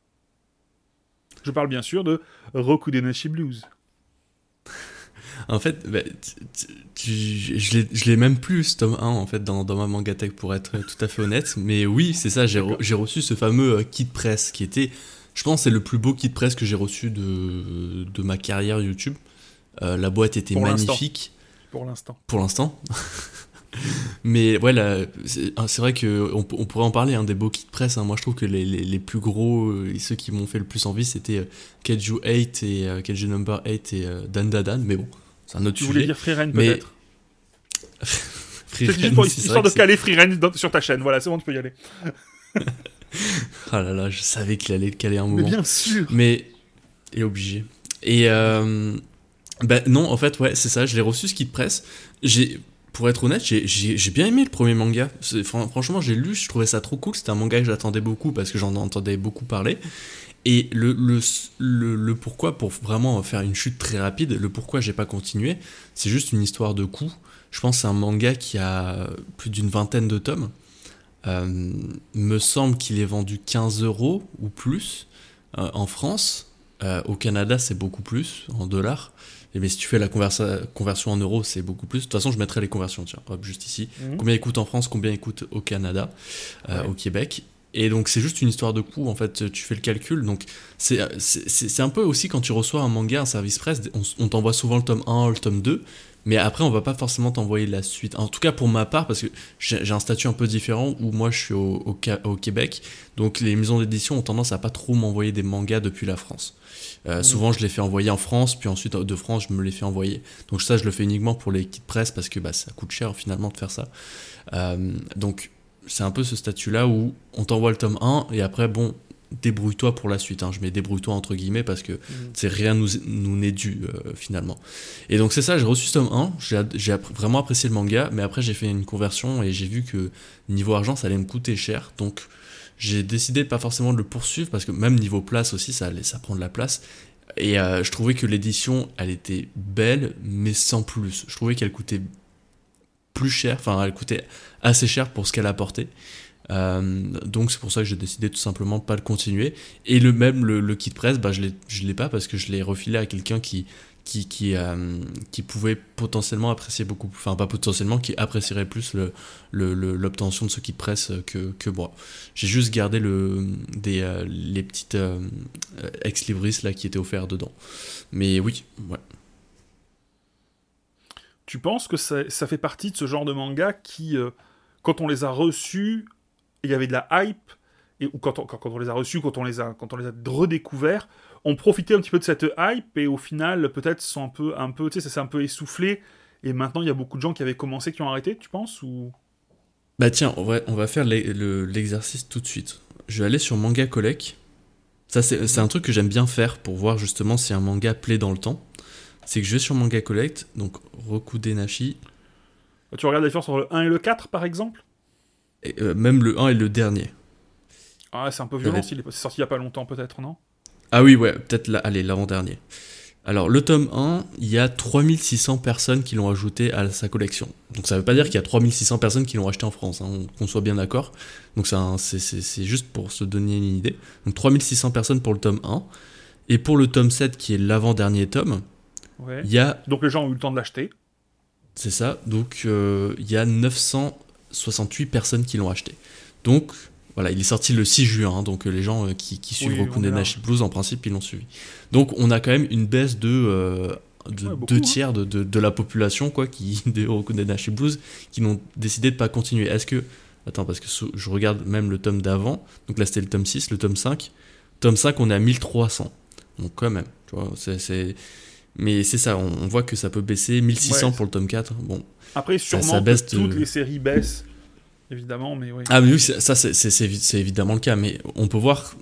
Speaker 2: Je parle bien sûr de Roku Denashi Blues.
Speaker 1: En fait, bah, je l'ai même plus, ce tome 1, en fait, dans, dans ma mangatech, pour être tout à fait honnête. Mais oui, c'est ça, j'ai reçu ce fameux euh, kit presse, qui était, je pense, c'est le plus beau kit presse que j'ai reçu de, de ma carrière YouTube. Euh, la boîte était magnifique.
Speaker 2: Pour l'instant.
Speaker 1: Pour l'instant. Mais voilà, c'est vrai qu'on on pourrait en parler, hein, des beaux kits presse. Hein. Moi, je trouve que les, les, plus gros euh, et ceux qui m'ont fait le plus envie, c'était Keiju 8 et euh, Number 8 et Dan Dadan. Mais bon, c'est un autre tu
Speaker 2: sujet. Tu voulais dire Freeren peut-être C'est juste pour histoire de caler Freeren sur ta chaîne. Voilà, c'est bon, tu peux y aller.
Speaker 1: ah là là, je savais qu'il allait le caler un moment.
Speaker 2: Mais bien sûr
Speaker 1: Mais. Il est obligé. Et. Euh, ben non, en fait, ouais, c'est ça. Je l'ai reçu ce kit presse. J'ai pour être honnête, j'ai bien aimé le premier manga. Franchement, j'ai lu, je trouvais ça trop cool. C'était un manga que j'attendais beaucoup parce que j'en entendais beaucoup parler. Et le, pourquoi, pour vraiment faire une chute très rapide, le pourquoi j'ai pas continué, c'est juste une histoire de coût. Je pense que c'est un manga qui a plus d'une vingtaine de tomes. Euh, me semble qu'il est vendu 15 euros ou plus euh, en France. Euh, au Canada, c'est beaucoup plus en dollars. Mais si tu fais la conversion en euros, c'est beaucoup plus. De toute façon, je mettrai les conversions, tiens, hop, juste ici. Mhm. Combien il coûte en France, combien il coûte au Canada, euh, au Québec. Et donc, c'est juste une histoire de coût, en fait, tu fais le calcul. Donc, c'est un peu aussi quand tu reçois un manga, un service presse, on, on t'envoie souvent le tome 1, le tome 2. Mais après, on va pas forcément t'envoyer la suite. En tout cas, pour ma part, parce que j'ai un statut un peu différent où moi je suis au, au, Québec. Donc, les maisons d'édition ont tendance à pas trop m'envoyer des mangas depuis la France. Euh, souvent, je les fais envoyer en France, puis ensuite de France, je me les fais envoyer. Donc, ça, je le fais uniquement pour les kits presse parce que bah, ça coûte cher finalement de faire ça. Euh, donc, c'est un peu ce statut-là où on t'envoie le tome 1 et après, bon, débrouille-toi pour la suite. Hein. Je mets débrouille-toi entre guillemets parce que mm. c'est rien nous, nous n'est dû euh, finalement. Et donc c'est ça, j'ai reçu ce tome 1, j'ai vraiment apprécié le manga, mais après j'ai fait une conversion et j'ai vu que niveau argent ça allait me coûter cher. Donc j'ai décidé pas forcément de le poursuivre parce que même niveau place aussi ça, allait, ça prend de la place. Et euh, je trouvais que l'édition elle était belle mais sans plus. Je trouvais qu'elle coûtait plus cher, enfin elle coûtait assez cher pour ce qu'elle apportait. Euh, donc c'est pour ça que j'ai décidé tout simplement pas le continuer. Et le même le, kit presse, bah, je l'ai pas parce que je l'ai refilé à quelqu'un qui qui, qui, euh, qui, pouvait potentiellement apprécier beaucoup, enfin pas potentiellement, qui apprécierait plus l'obtention de ce kit presse que, que moi. J'ai juste gardé euh, les petites ex-libris là qui étaient offerts dedans. Mais oui, ouais.
Speaker 2: Tu penses que ça, fait partie de ce genre de manga qui, quand on les a reçus, il y avait de la hype, ou quand on, les a reçus, quand on les a redécouverts, on profitait un petit peu de cette hype, et au final, peut-être, sont un peu, un peu, tu sais, ça s'est un peu essoufflé, et maintenant, il y a beaucoup de gens qui avaient commencé, qui ont arrêté, tu penses, ou...
Speaker 1: Bah tiens, on va, on va faire l'exercice tout de suite. Je vais aller sur Manga Collect. Ça, c'est un truc que j'aime bien faire pour voir justement si un manga plaît dans le temps. C'est que je vais sur Manga Collect, donc Roku Denashi.
Speaker 2: Tu regardes la différence entre le 1 et le 4, par exemple?
Speaker 1: Euh, même le 1 et le dernier.
Speaker 2: Ah, c'est un peu violent, c'est sorti il y a pas longtemps peut-être, non?
Speaker 1: Ah oui, ouais, peut-être, allez, l'avant-dernier. Alors, le tome 1, il y a 3600 personnes qui l'ont ajouté à sa collection. Donc, ça veut pas dire qu'il y a 3600 personnes qui l'ont acheté en France, hein, qu'on soit bien d'accord. Donc, c'est juste pour se donner une idée. Donc, 3600 personnes pour le tome 1. Et pour le tome 7, qui est l'avant-dernier tome, il y a.
Speaker 2: Donc, les gens ont eu le temps de l'acheter.
Speaker 1: C'est ça. Donc, euh, il y a 900 68 personnes qui l'ont acheté. Donc, voilà, il est sorti le 6 juin, hein, donc euh, les gens euh, qui, suivent oui, Nashi Blues, en principe, ils l'ont suivi. Donc, on a quand même une baisse de, euh, deux hein. tiers de, de, la population, quoi, qui, de Nashi Blues, qui n'ont décidé de pas continuer. Est-ce que. Attends, parce que je regarde même le tome d'avant, donc là c'était le tome 6, le tome 5. Tome 5, on est à 1300. Donc, quand même, tu vois, c'est. Mais c'est ça, on, voit que ça peut baisser. 1600 pour le tome 4. Bon,
Speaker 2: après, sûrement, toutes les séries baissent, évidemment, mais oui.
Speaker 1: Ah, mais oui, ça, c'est évidemment le cas, mais on peut voir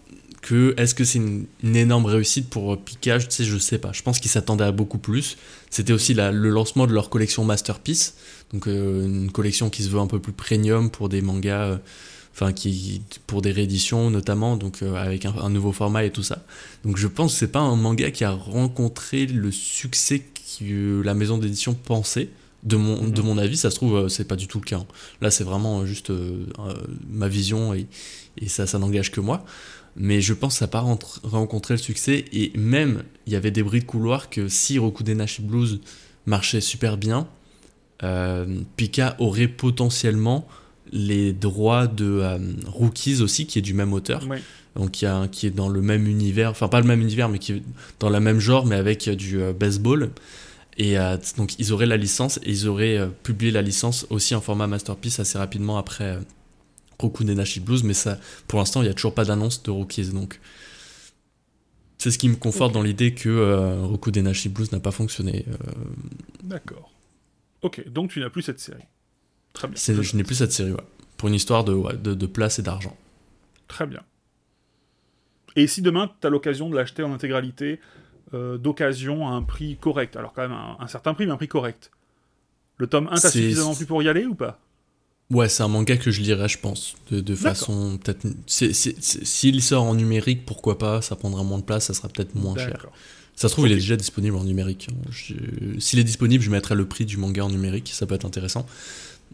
Speaker 1: que est-ce que c'est une, énorme réussite pour euh, Picage? Tu sais, je sais pas. Je pense qu'ils s'attendaient à beaucoup plus. C'était aussi le lancement de leur collection Masterpiece, donc euh, une collection qui se veut un peu plus premium pour des mangas. Euh, enfin qui pour des rééditions notamment donc avec un, un, nouveau format et tout ça donc je pense que c'est pas un manga qui a rencontré le succès que la maison d'édition pensait. De mon, de
Speaker 2: Mhm.
Speaker 1: mon avis, ça se trouve, euh, c'est pas du tout le cas. hein. Là, c'est vraiment euh, juste euh, ma vision et, et ça, ça n'engage que moi. Mais je pense que ça n'a pas rencontré le succès. Et même, il y avait des bruits de couloir que si Rokudenashi Blues marchait super bien, euh, Pika aurait potentiellement les droits de euh, Rookies aussi, qui est du même auteur donc qui, a, qui est dans le même univers, enfin pas le même univers, mais qui est dans le même genre, mais avec du baseball. Et euh, donc ils auraient la licence et ils auraient euh, publié la licence aussi en format masterpiece assez rapidement après euh, Rokudenashi Blues, mais ça, pour l'instant, il n'y a toujours pas d'annonce de Rookies, donc c'est ce qui me conforte dans l'idée que euh, Rokudenashi Blues n'a pas fonctionné.
Speaker 2: D'accord. Ok, donc tu n'as plus cette série. Très bien.
Speaker 1: je n'ai plus cette série, ouais, pour une histoire de, ouais, de, de place et d'argent.
Speaker 2: Très bien. Et si demain, tu as l'occasion de l'acheter en intégralité, euh, d'occasion à un prix correct, alors quand même un, un certain prix, mais un prix correct, le tome 1, t'as suffisamment plus pour y aller ou pas?
Speaker 1: Ouais, c'est un manga que je lirais, je pense. De, de façon, peut-être. S'il sort en numérique, pourquoi pas Ça prendra moins de place, ça sera peut-être moins cher. Ça se trouve, il est déjà disponible en numérique. hein. S'il est disponible, je mettrai le prix du manga en numérique, ça peut être intéressant.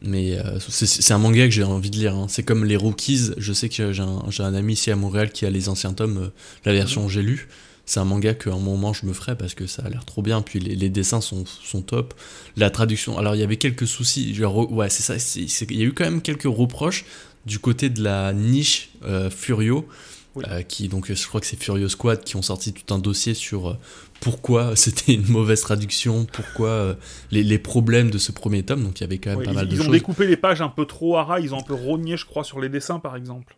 Speaker 1: Mais euh, c'est un manga que j'ai envie de lire. hein. C'est comme les Rookies. Je sais que j'ai un, un ami ici à Montréal qui a les anciens tomes, euh, la version j'ai lu. C'est un manga qu'à un moment je me ferai parce que ça a l'air trop bien. Puis les, les dessins sont, sont top. La traduction. Alors il y avait quelques soucis. Genre, ouais, c'est ça. Il y a eu quand même quelques reproches du côté de la niche euh, Furio.
Speaker 2: Oui.
Speaker 1: euh, qui donc je crois que c'est Furio Squad qui ont sorti tout un dossier sur euh, pourquoi c'était une mauvaise traduction, pourquoi euh, les, les problèmes de ce premier tome. Donc il y avait quand même
Speaker 2: Ouais,
Speaker 1: pas
Speaker 2: ils
Speaker 1: mal de
Speaker 2: ils ont
Speaker 1: choses.
Speaker 2: découpé les pages un peu trop à ras, ils ont un peu rogné, je crois, sur les dessins, par exemple.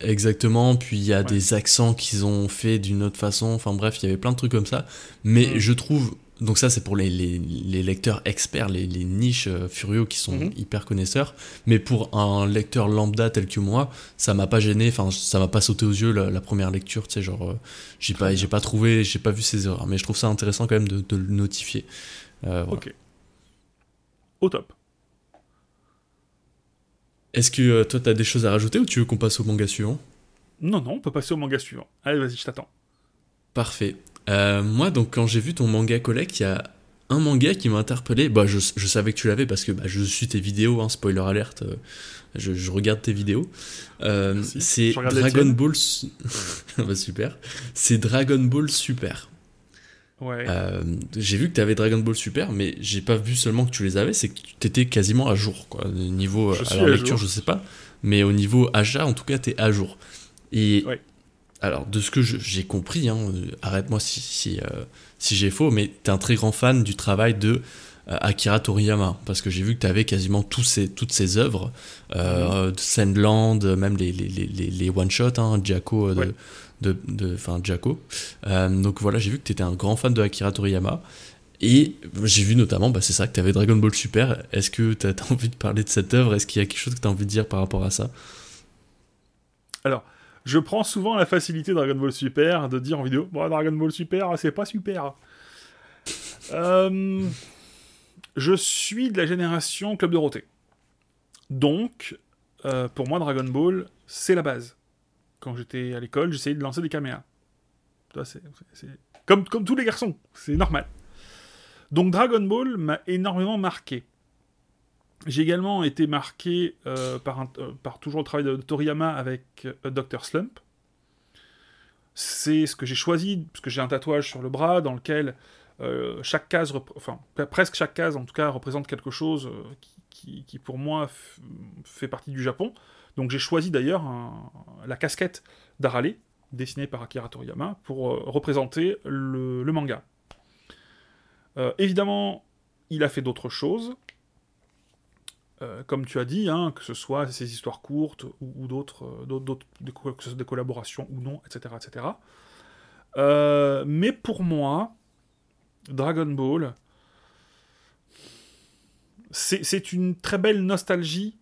Speaker 1: Exactement, puis il y a
Speaker 2: Ouais.
Speaker 1: des accents qu'ils ont fait d'une autre façon, enfin bref, il y avait plein de trucs comme ça. Mais je trouve, donc ça c'est pour les, les, les lecteurs experts, les, les niches euh, furieux qui sont
Speaker 2: Mhm.
Speaker 1: hyper connaisseurs, mais pour un lecteur lambda tel que moi, ça m'a pas gêné, enfin ça m'a pas sauté aux yeux la, la première lecture, tu sais, genre euh, j'ai pas, j'ai pas trouvé, j'ai pas vu ces erreurs, mais je trouve ça intéressant quand même de, de le notifier. Euh, voilà.
Speaker 2: Ok. Au top.
Speaker 1: Est-ce que toi t'as des choses à rajouter ou tu veux qu'on passe au manga suivant?
Speaker 2: Non, non, on peut passer au manga suivant. Allez, vas-y, je t'attends.
Speaker 1: Parfait. Euh, moi, donc, quand j'ai vu ton manga collect, il y a un manga qui m'a interpellé. Bah, je, je savais que tu l'avais parce que bah, je suis tes vidéos, hein, spoiler alerte. euh, je, je regarde tes vidéos. Euh, c'est Dragon. Ball. Su- bah, super. C'est Dragon Ball Super.
Speaker 2: Ouais.
Speaker 1: J'ai vu que tu avais Dragon Ball Super, mais j'ai pas vu seulement que tu les avais, c'est que tu étais quasiment à jour. Quoi. Au niveau
Speaker 2: Je
Speaker 1: à la lecture,
Speaker 2: jour.
Speaker 1: je sais pas, mais au niveau achat, en tout cas, tu es à jour. Et
Speaker 2: Ouais.
Speaker 1: Alors, de ce que j'ai compris, hein, euh, arrête-moi si, si, euh, si j'ai faux, mais tu es un très grand fan du travail de euh, Akira Toriyama, parce que j'ai vu que tu avais quasiment tous ces, toutes ses œuvres, euh, de Sandland, même les, les, les, les- one-shots, hein, Jacko euh, de,
Speaker 2: Ouais.
Speaker 1: de, de. Euh, donc voilà, j'ai vu que tu étais un grand fan de Akira Toriyama. Et j'ai vu notamment, bah, c'est ça, que tu avais Dragon Ball Super. Est-ce que tu as, envie de parler de cette œuvre? Est-ce qu'il y a quelque chose que tu as envie de dire par rapport à ça?
Speaker 2: Alors, je prends souvent la facilité Dragon Ball Super de dire en vidéo Bon, Dragon Ball Super, c'est pas super. Euh, je suis de la génération Club Dorothée. Donc, euh, pour moi, Dragon Ball, c'est la base. Quand j'étais à l'école, j'essayais de lancer des caméras. C'est- comme tous les garçons, c'est normal. Donc, Dragon Ball m'a énormément marqué. J'ai également été marqué euh, euh, par toujours le travail de, Toriyama avec euh, Dr. Slump. C'est ce que j'ai choisi, parce que j'ai un tatouage sur le bras dans lequel chaque case, enfin presque chaque case en tout cas, représente quelque chose qui, pour moi fait partie du Japon. Donc j'ai choisi d'ailleurs la casquette d'Arale, dessinée par Akira Toriyama, pour représenter le, manga. Évidemment, il a fait d'autres choses. Euh, comme tu as dit, hein, que ce soit ces histoires courtes ou, ou d'autres, euh, des, des collaborations ou non, etc. etc. Euh, mais pour moi, Dragon Ball, c'est, une très belle nostalgie.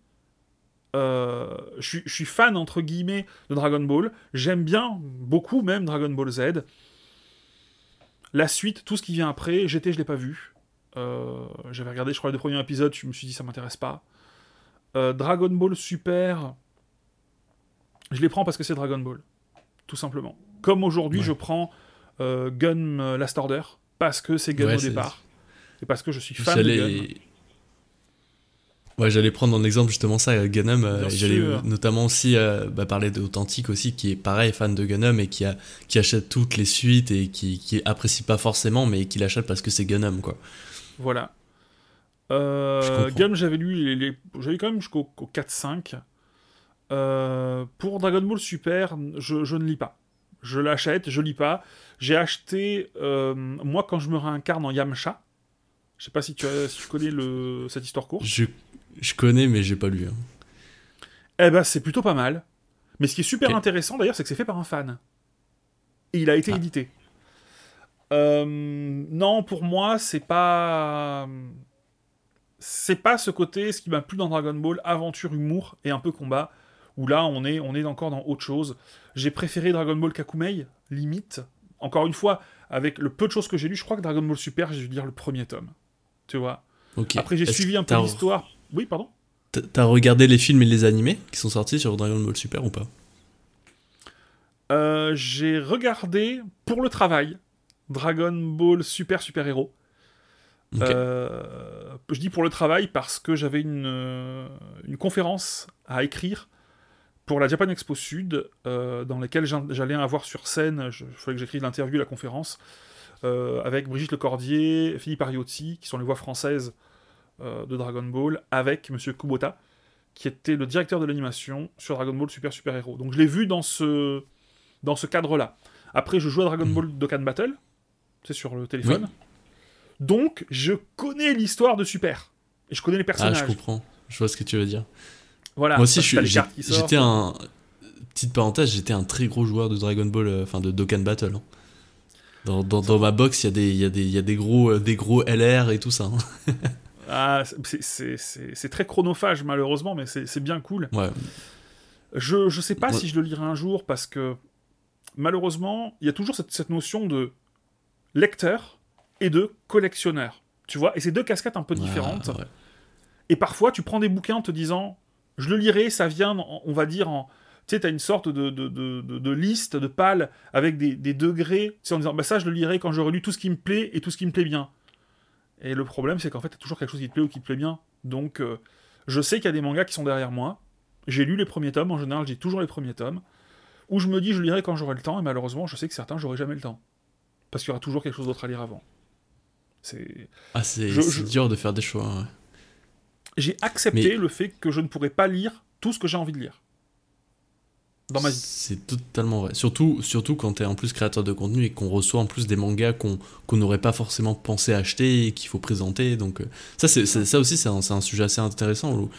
Speaker 2: Je, suis- je suis fan, entre guillemets, de Dragon Ball. J'aime bien, beaucoup même, Dragon Ball Z. La suite, tout ce qui vient après, GT, je l'ai pas vu. Euh, j'avais regardé, je crois, les deux premiers épisodes, je me suis dit, ça m'intéresse pas. Euh, Dragon Ball Super, je les prends parce que c'est Dragon Ball. Tout simplement. Comme aujourd'hui,
Speaker 1: Ouais.
Speaker 2: je prends euh, Gun Last Order parce que c'est Gun
Speaker 1: Ouais,
Speaker 2: au départ. et parce que je suis fan de Gun.
Speaker 1: Ouais, j'allais prendre en exemple justement ça, Gunham. Euh, j'allais notamment aussi euh, bah, parler d'Authentique aussi, qui est pareil, fan de Gunham et qui, a, qui achète toutes les suites et qui, qui apprécie pas forcément, mais qui l'achète parce que c'est Gunham, quoi.
Speaker 2: Voilà. Euh, Gunham, j'avais lu, les, j'avais quand même jusqu'au 4-5. Euh, pour Dragon Ball Super, je, je ne lis pas. Je l'achète, je lis pas. J'ai acheté, moi, quand je me réincarne en Yamcha. Je sais pas si tu, as, si tu connais le, cette histoire courte.
Speaker 1: Je je connais, mais j'ai pas lu. Hein.
Speaker 2: Eh ben, c'est plutôt pas mal. Mais ce qui est super intéressant d'ailleurs, c'est que c'est fait par un fan. Et il a été ah. édité. Euh, non, pour moi, c'est pas. C'est pas ce côté, ce qui m'a plu dans Dragon Ball, aventure, humour et un peu combat, où là, on est, on est encore dans autre chose. J'ai préféré Dragon Ball Kakumei, limite. Encore une fois, avec le peu de choses que j'ai lu, je crois que Dragon Ball Super, j'ai dû lire le premier tome. Tu vois Après, j'ai suivi un peu l'histoire oui, pardon?
Speaker 1: T'as regardé les films et les animés qui sont sortis sur Dragon Ball Super ou pas?
Speaker 2: Euh, J'ai regardé pour le travail Dragon Ball Super Super Héros. Euh, je dis pour le travail parce que j'avais une, euh, une, conférence à écrire pour la Japan Expo Sud, dans laquelle j'allais avoir sur scène, il fallait que j'écrive l'interview, la conférence, avec Brigitte Lecordier, Philippe Ariotti, qui sont les voix françaises euh, de Dragon Ball avec Monsieur Kubota, qui était le directeur de l'animation sur Dragon Ball Super Super Hero. Donc je l'ai vu dans ce, dans ce cadre-là. Après, je joue à Dragon mhm. Ball Dokkan Battle, c'est sur le téléphone. Donc je connais l'histoire de Super. Et je connais les personnages.
Speaker 1: Ah, je comprends. Je vois ce que tu veux dire.
Speaker 2: Voilà.
Speaker 1: Moi aussi, j'étais un. Petite parenthèse, j'étais un très gros joueur de Dragon Ball, euh, enfin de Dokkan Battle. Hein. Dans, dans, ma box, il y, a des, y, y a des gros, euh, des gros LR et tout ça. Hein.
Speaker 2: Ah, c'est très chronophage malheureusement, mais c'est bien cool.
Speaker 1: Ouais.
Speaker 2: Je, je sais pas si je le lirai un jour parce que malheureusement, il y a toujours cette, cette, notion de lecteur et de collectionneur. Tu vois, et c'est deux casquettes un peu différentes. Et parfois, tu prends des bouquins en te disant, je le lirai, ça vient, on va dire, en. Tu sais, t'as une sorte de, de, de, de, liste, de pales avec des, des degrés, tu sais, en disant, bah ça, je le lirai quand j'aurai lu tout ce qui me plaît et tout ce qui me plaît bien. Et le problème, c'est qu'en fait, t'as toujours quelque chose qui te plaît ou qui te plaît bien. Donc, euh, je sais qu'il y a des mangas qui sont derrière moi. J'ai lu les premiers tomes, en général, j'ai toujours les premiers tomes. Où je me dis, je lirai quand j'aurai le temps, et malheureusement, je sais que certains, j'aurai jamais le temps. Parce qu'il y aura toujours quelque chose d'autre à lire avant. C'est.
Speaker 1: Ah, c'est dur de faire des choix.
Speaker 2: J'ai accepté le fait que je ne pourrais pas lire tout ce que j'ai envie de lire.
Speaker 1: C'est totalement vrai. Surtout, surtout quand tu es en plus créateur de contenu et qu'on reçoit en plus des mangas qu'on n'aurait pas forcément pensé acheter et qu'il faut présenter. Donc, euh, ça, c'est, ça aussi, c'est un, un, sujet assez intéressant où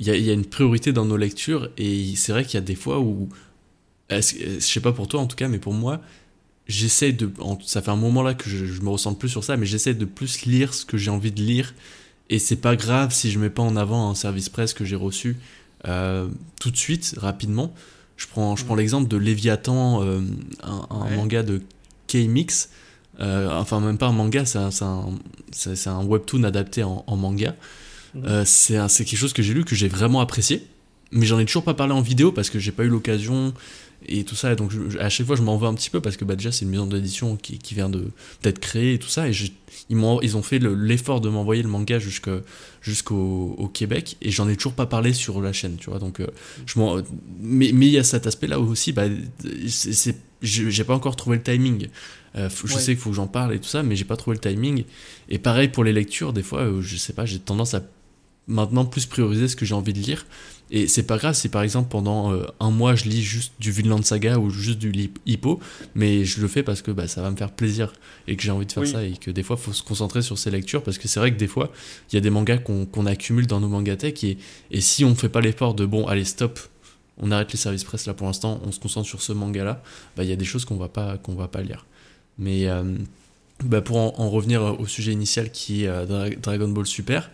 Speaker 1: il y a, y a, une priorité dans nos lectures et c'est vrai qu'il y a des fois où. Je sais pas pour toi en tout cas, mais pour moi, j'essaie de. Ça fait un moment là que je, je me ressens plus sur ça, mais j'essaie de plus lire ce que j'ai envie de lire. Et c'est pas grave si je mets pas en avant un service presse que j'ai reçu euh, tout de suite, rapidement je prends, je prends l'exemple de Léviathan, euh, un, manga de K-Mix. Euh, enfin, même pas un manga, c'est un, un, un, webtoon adapté en, manga. Euh, c'est quelque chose que j'ai lu, que j'ai vraiment apprécié. Mais j'en ai toujours pas parlé en vidéo parce que j'ai pas eu l'occasion et tout ça. Et donc à chaque fois, je m'en veux un petit peu parce que bah, déjà, c'est une maison d'édition qui, qui, vient d'être créée et tout ça. Et ils, ont, ils ont fait l'effort de m'envoyer le manga jusqu'au Québec et j'en ai toujours pas parlé sur la chaîne, tu vois. Donc, euh, je mais il y a cet aspect-là aussi, bah, j'ai pas encore trouvé le timing. Euh, je sais qu'il faut que j'en parle et tout ça, mais j'ai pas trouvé le timing. Et pareil pour les lectures, des fois, euh, je sais pas, j'ai tendance à maintenant plus prioriser ce que j'ai envie de lire. Et c'est pas grave si par exemple pendant euh, un mois je lis juste du Vinland Saga ou juste du Hippo, mais je le fais parce que bah, ça va me faire plaisir et que j'ai envie de faire ça et que des fois il faut se concentrer sur ces lectures parce que c'est vrai que des fois il y a des mangas qu'on accumule dans nos mangatech et, et si on fait pas l'effort de bon allez stop on arrête les services presse là pour l'instant on se concentre sur ce manga là bah il y a des choses qu'on va pas qu'on va pas lire. Mais euh, bah, pour en, revenir au sujet initial qui est euh, Dragon Ball Super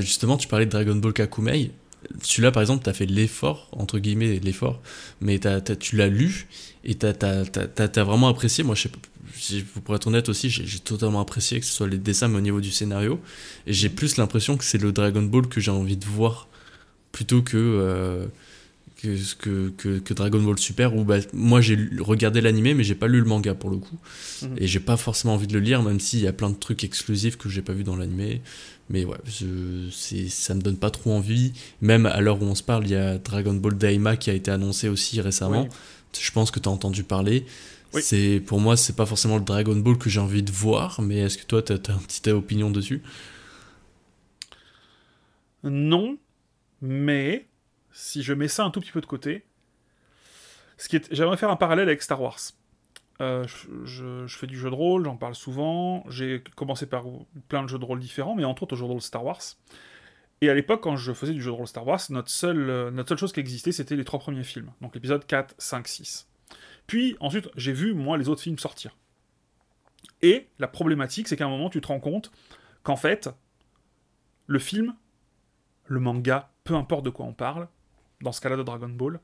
Speaker 1: justement tu parlais de Dragon Ball Kakumei celui-là, par exemple, tu fait l'effort, entre guillemets, l'effort, mais tu l'as lu et tu as, vraiment apprécié. Moi, je sais, pour être honnête aussi, j'ai totalement apprécié que ce soit les dessins, mais au niveau du scénario. Et j'ai plus l'impression que c'est le Dragon Ball que j'ai envie de voir plutôt que, euh, que, que, que, Dragon Ball Super, où bah, moi j'ai regardé l'animé, mais j'ai pas lu le manga pour le coup. Mhm. Et j'ai pas forcément envie de le lire, même s'il y a plein de trucs exclusifs que j'ai pas vu dans l'animé. Mais ouais, je, ça me donne pas trop envie. Même à l'heure où on se parle, il y a Dragon Ball Daima qui a été annoncé aussi récemment. Je pense que tu as entendu parler. C'est Pour moi, c'est pas forcément le Dragon Ball que j'ai envie de voir, mais est-ce que toi, tu as, as une petite opinion dessus?
Speaker 2: Non, mais si je mets ça un tout petit peu de côté, ce qui est... j'aimerais faire un parallèle avec Star Wars. Euh, je, fais du jeu de rôle, j'en parle souvent. J'ai commencé par plein de jeux de rôle différents, mais entre autres au jeu de rôle Star Wars. Et à l'époque, quand je faisais du jeu de rôle Star Wars, notre seule, euh, notre seule chose qui existait, c'était les trois premiers films. Donc l'épisode 4, 5, 6. Puis ensuite, j'ai vu, moi, les autres films sortir. Et la problématique, c'est qu'à un moment, tu te rends compte qu'en fait, le film, le manga, peu importe de quoi on parle, dans ce cas-là de Dragon Ball,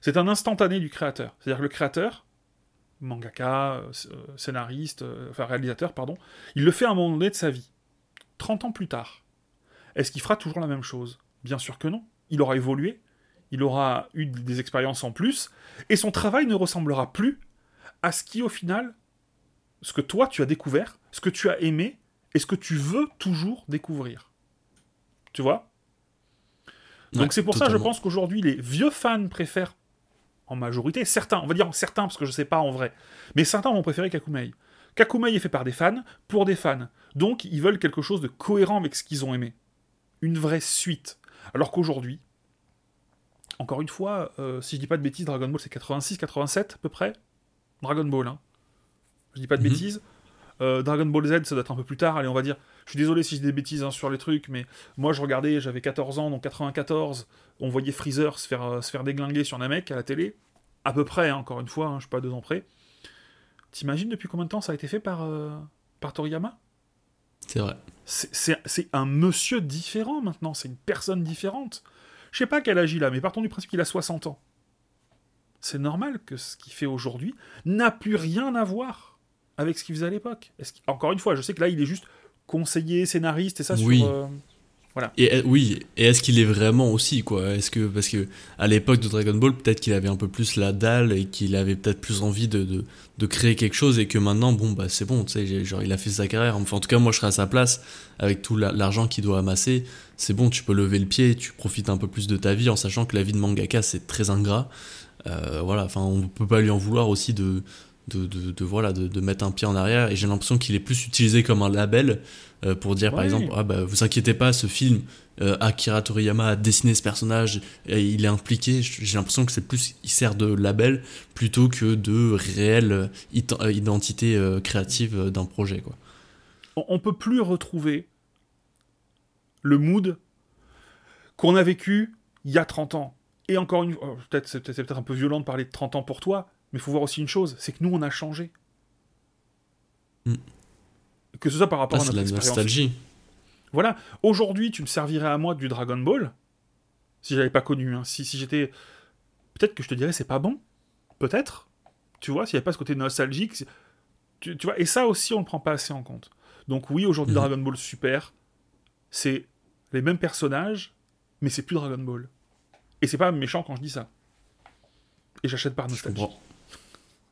Speaker 2: c'est un instantané du créateur. C'est-à-dire que le créateur, mangaka, euh, scénariste, euh, enfin réalisateur, pardon, il le fait à un moment donné de sa vie. 30 ans plus tard. Est-ce qu'il fera toujours la même chose? Bien sûr que non. Il aura évolué, il aura eu des expériences en plus, et son travail ne ressemblera plus à ce qui, au final, ce que toi tu as découvert, ce que tu as aimé, et ce que tu veux toujours découvrir. Tu vois? Donc c'est pour ça, je pense qu'aujourd'hui, les vieux fans préfèrent en majorité. Certains, on va dire certains, parce que je sais pas en vrai. Mais certains vont préférer Kakumei. Kakumei est fait par des fans, pour des fans. Donc, ils veulent quelque chose de cohérent avec ce qu'ils ont aimé. Une vraie suite. Alors qu'aujourd'hui, encore une fois, euh, si je dis pas de bêtises, Dragon Ball c'est 86, 87 à peu près. Dragon Ball, hein. Je dis pas de mhm. bêtises. Euh, Dragon Ball Z, ça doit être un peu plus tard. Allez, on va dire. Je suis désolé si dis des bêtises hein, sur les trucs, mais moi je regardais, j'avais 14 ans, donc 94, on voyait Freezer se faire, euh, se faire déglinguer sur Namek à la télé. À peu près, hein, encore une fois, hein, je suis pas deux ans près. T'imagines depuis combien de temps ça a été fait par, euh, par Toriyama?
Speaker 1: C'est vrai.
Speaker 2: C'est un monsieur différent maintenant, c'est une personne différente. Je sais pas quel âge il a, mais partons du principe qu'il a 60 ans. C'est normal que ce qu'il fait aujourd'hui n'a plus rien à voir avec ce qu'il faisait à l'époque. Encore une fois, je sais que là, il est juste conseiller, scénariste et ça
Speaker 1: oui.
Speaker 2: sur. Euh,
Speaker 1: voilà. Et euh, oui, et est-ce qu'il est vraiment aussi quoi? Est-ce que parce que à l'époque de Dragon Ball, peut-être qu'il avait un peu plus la dalle et qu'il avait peut-être plus envie de, de, de, créer quelque chose et que maintenant bon bah c'est bon, tu sais, genre il a fait sa carrière. Enfin en tout cas moi je serais à sa place avec tout l'argent qu'il doit amasser. C'est bon, tu peux lever le pied, tu profites un peu plus de ta vie en sachant que la vie de mangaka c'est très ingrat. Euh, voilà, enfin on peut pas lui en vouloir aussi de de, de, voilà, de, mettre un pied en arrière. Et j'ai l'impression qu'il est plus utilisé comme un label euh, pour dire, par exemple, ah, bah, vous inquiétez pas, ce film, euh, Akira Toriyama a dessiné ce personnage, et il est impliqué. J'ai l'impression que c'est plus, il sert de label plutôt que de réelle euh, identité créative d'un projet. Quoi.
Speaker 2: On peut plus retrouver le mood qu'on a vécu il y a 30 ans. Et encore une fois, oh, peut-être c'est peut-être un peu violent de parler de 30 ans pour toi, mais il faut voir aussi une chose, c'est que nous, on a changé. Hmm. Que ce soit par rapport
Speaker 1: ah, à notre la nostalgie.
Speaker 2: Voilà. Aujourd'hui, tu me servirais à moi du Dragon Ball, si j'avais pas connu. Hein. Si, si j'étais... Peut-être que je te dirais c'est pas bon. Peut-être. Tu vois, s'il n'y avait pas ce côté nostalgique. Tu, vois, et ça aussi, on le prend pas assez en compte. Donc oui, aujourd'hui, hmm. Dragon Ball Super, c'est les mêmes personnages, mais c'est plus Dragon Ball. Et c'est pas méchant quand je dis ça. Et j'achète par nostalgie.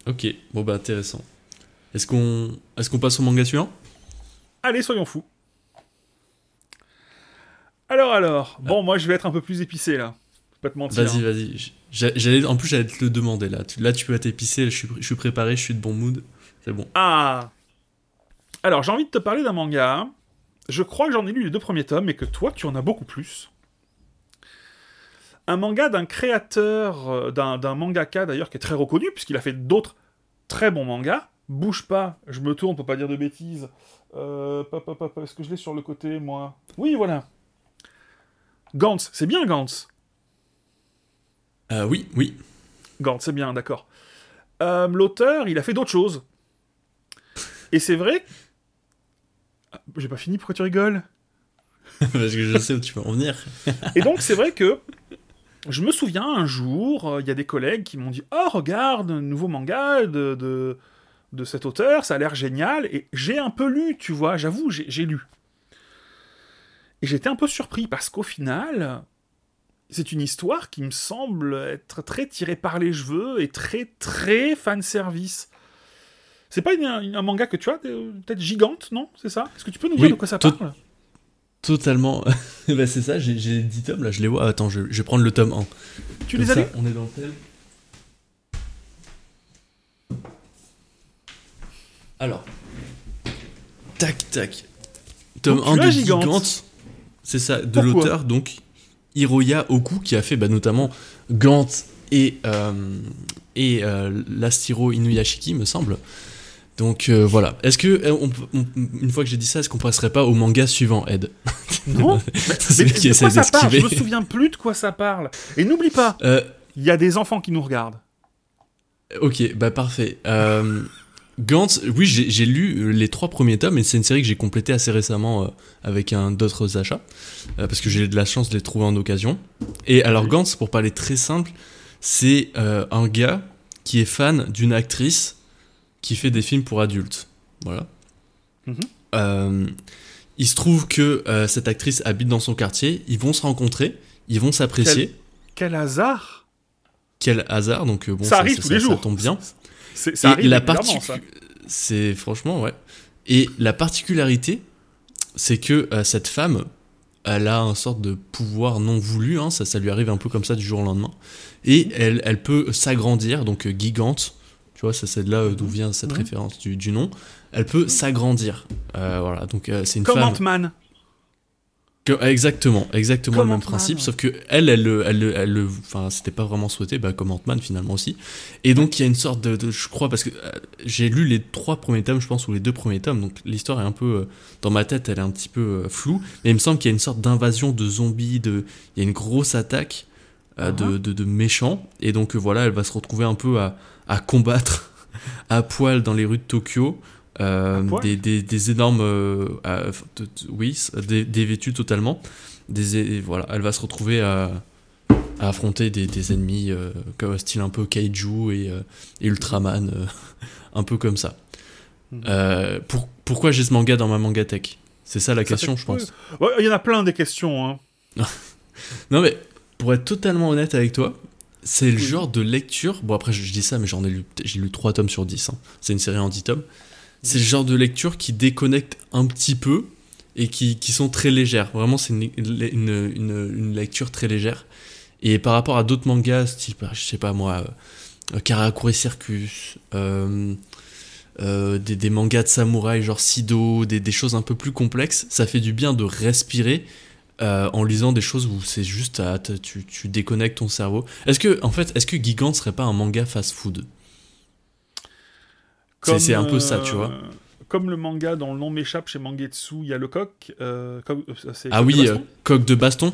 Speaker 1: Ok, bon bah intéressant. Est-ce qu'on est qu'on passe au manga suivant?
Speaker 2: Allez, soyons fous. Alors, alors. Bon, ah. moi, je vais être un peu plus épicé, là. Pas te mentir.
Speaker 1: Vas-y, hein. vas-y. J'allais, en plus, j'allais te le demander, là. Là, tu peux être épicé, je suis, je suis préparé, je suis de bon mood. C'est bon.
Speaker 2: Ah Alors, j'ai envie de te parler d'un manga. Je crois que j'en ai lu les deux premiers tomes, et que toi, tu en as beaucoup plus. Un manga d'un créateur, euh, d'un mangaka d'ailleurs, qui est très reconnu, puisqu'il a fait d'autres très bons mangas. Bouge pas, je me tourne pour pas dire de bêtises. Euh, Est-ce que je l'ai sur le côté, moi? Oui, voilà. Gantz, c'est bien Gantz
Speaker 1: euh, Oui, oui.
Speaker 2: Gantz, c'est bien, d'accord. Euh, l'auteur, il a fait d'autres choses. Et c'est vrai. Ah, j'ai pas fini, pourquoi tu rigoles?
Speaker 1: Parce que je sais où tu vas en venir.
Speaker 2: Et donc, c'est vrai que je me souviens un jour, euh, il y a des collègues qui m'ont dit Oh, regarde, un nouveau manga de, de, de cet auteur, ça a l'air génial. Et j'ai un peu lu, tu vois, j'avoue, j'ai lu. Et j'étais un peu surpris parce qu'au final, c'est une histoire qui me semble être très tirée par les cheveux et très très fan service. C'est pas un manga que tu as, peut-être gigante, non? C'est ça? Est-ce que tu peux nous dire de quoi ça parle?
Speaker 1: Totalement. bah, c'est ça, j'ai 10 tomes là, je les vois. Attends, je, vais prendre le tome 1.
Speaker 2: Tu les as
Speaker 1: On est dans le thème. Alors. Tac, tac. Tome 1 de Gigante. C'est ça, de l'auteur, donc Hiroya Oku, qui a fait bah, notamment Gant et, euh, et euh, l'Astiro Inuyashiki, me semble. Donc euh, voilà. Est-ce que, euh, une fois que j'ai dit ça, est-ce qu'on passerait pas au manga suivant, Ed?
Speaker 2: Non. mais, qui de quoi ça parle? Je me souviens plus de quoi ça parle. Et n'oublie pas, euh, il y a des enfants qui nous regardent.
Speaker 1: Ok, bah parfait. Gantz, oui, j'ai lu les trois premiers tomes, et c'est une série que j'ai complétée assez récemment avec un d'autres achats, parce que j'ai de la chance de les trouver en occasion. Et alors Gantz, pour parler très simple, c'est un gars qui est fan d'une actrice qui fait des films pour adultes. Voilà. Mhm. Euh, il se trouve que euh, cette actrice habite dans son quartier, ils vont se rencontrer, ils vont s'apprécier.
Speaker 2: Quel... hasard
Speaker 1: Quel hasard, donc euh, bon,
Speaker 2: ça, arrive tous les jours.
Speaker 1: Ça tombe bien.
Speaker 2: ça arrive la
Speaker 1: C'est franchement, ouais. Et la particularité, c'est que cette femme, elle a un sorte de pouvoir non voulu, hein, ça, ça lui arrive un peu comme ça du jour au lendemain, et elle, elle peut s'agrandir, donc gigante, tu vois, c'est de là d'où vient cette référence du, nom. Elle peut s'agrandir. Euh, voilà, donc euh, c'est une
Speaker 2: Comme
Speaker 1: femme.
Speaker 2: Ant-Man.
Speaker 1: exactement, exactement le même principe, sauf que elle, elle, elle, elle, enfin, c'était pas vraiment souhaité, bah, comme Ant-Man finalement aussi. Et donc il y a une sorte de, je crois, parce que euh, j'ai lu les trois premiers tomes, je pense, ou les deux premiers tomes, donc l'histoire est un peu, dans ma tête, elle est un petit peu floue, mais il me semble qu'il y a une sorte d'invasion de zombies, de, il y a une grosse attaque uh-huh. de, de, de, méchants, et donc voilà, elle va se retrouver un peu à, à combattre à poil dans les rues de Tokyo. Euh, des, des, énormes. Euh, oui, dévêtus totalement. Des, voilà, elle va se retrouver à, affronter des, ennemis euh, style un peu kaiju et, Ultraman, un peu comme ça. Pour, pourquoi j'ai ce manga dans ma manga tech? C'est ça la question, je pense.
Speaker 2: Il y en a plein des questions. Hein.
Speaker 1: non, mais pour être totalement honnête avec toi, c'est le genre de lecture. Bon, après, je, dis ça, mais j'en ai lu, j'ai lu 3 tomes sur 10. Hein. C'est une série en 10 tomes. C'est le genre de lecture qui déconnecte un petit peu et qui, qui sont très légères. Vraiment, c'est une, une, une, lecture très légère. Et par rapport à d'autres mangas, type, je sais pas moi, euh, Karakuri Circus, euh, euh, des, des, mangas de samouraï genre Sido, des, des, choses un peu plus complexes, ça fait du bien de respirer euh, en lisant des choses où c'est juste tu, tu, déconnectes ton cerveau. Est-ce que en fait, est-ce que Gigant serait pas un manga fast-food? C'est un peu ça, tu vois. Euh,
Speaker 2: comme le manga dont le nom m'échappe chez Mangetsu, il y a le coq. Euh,
Speaker 1: ah oui, coq de baston.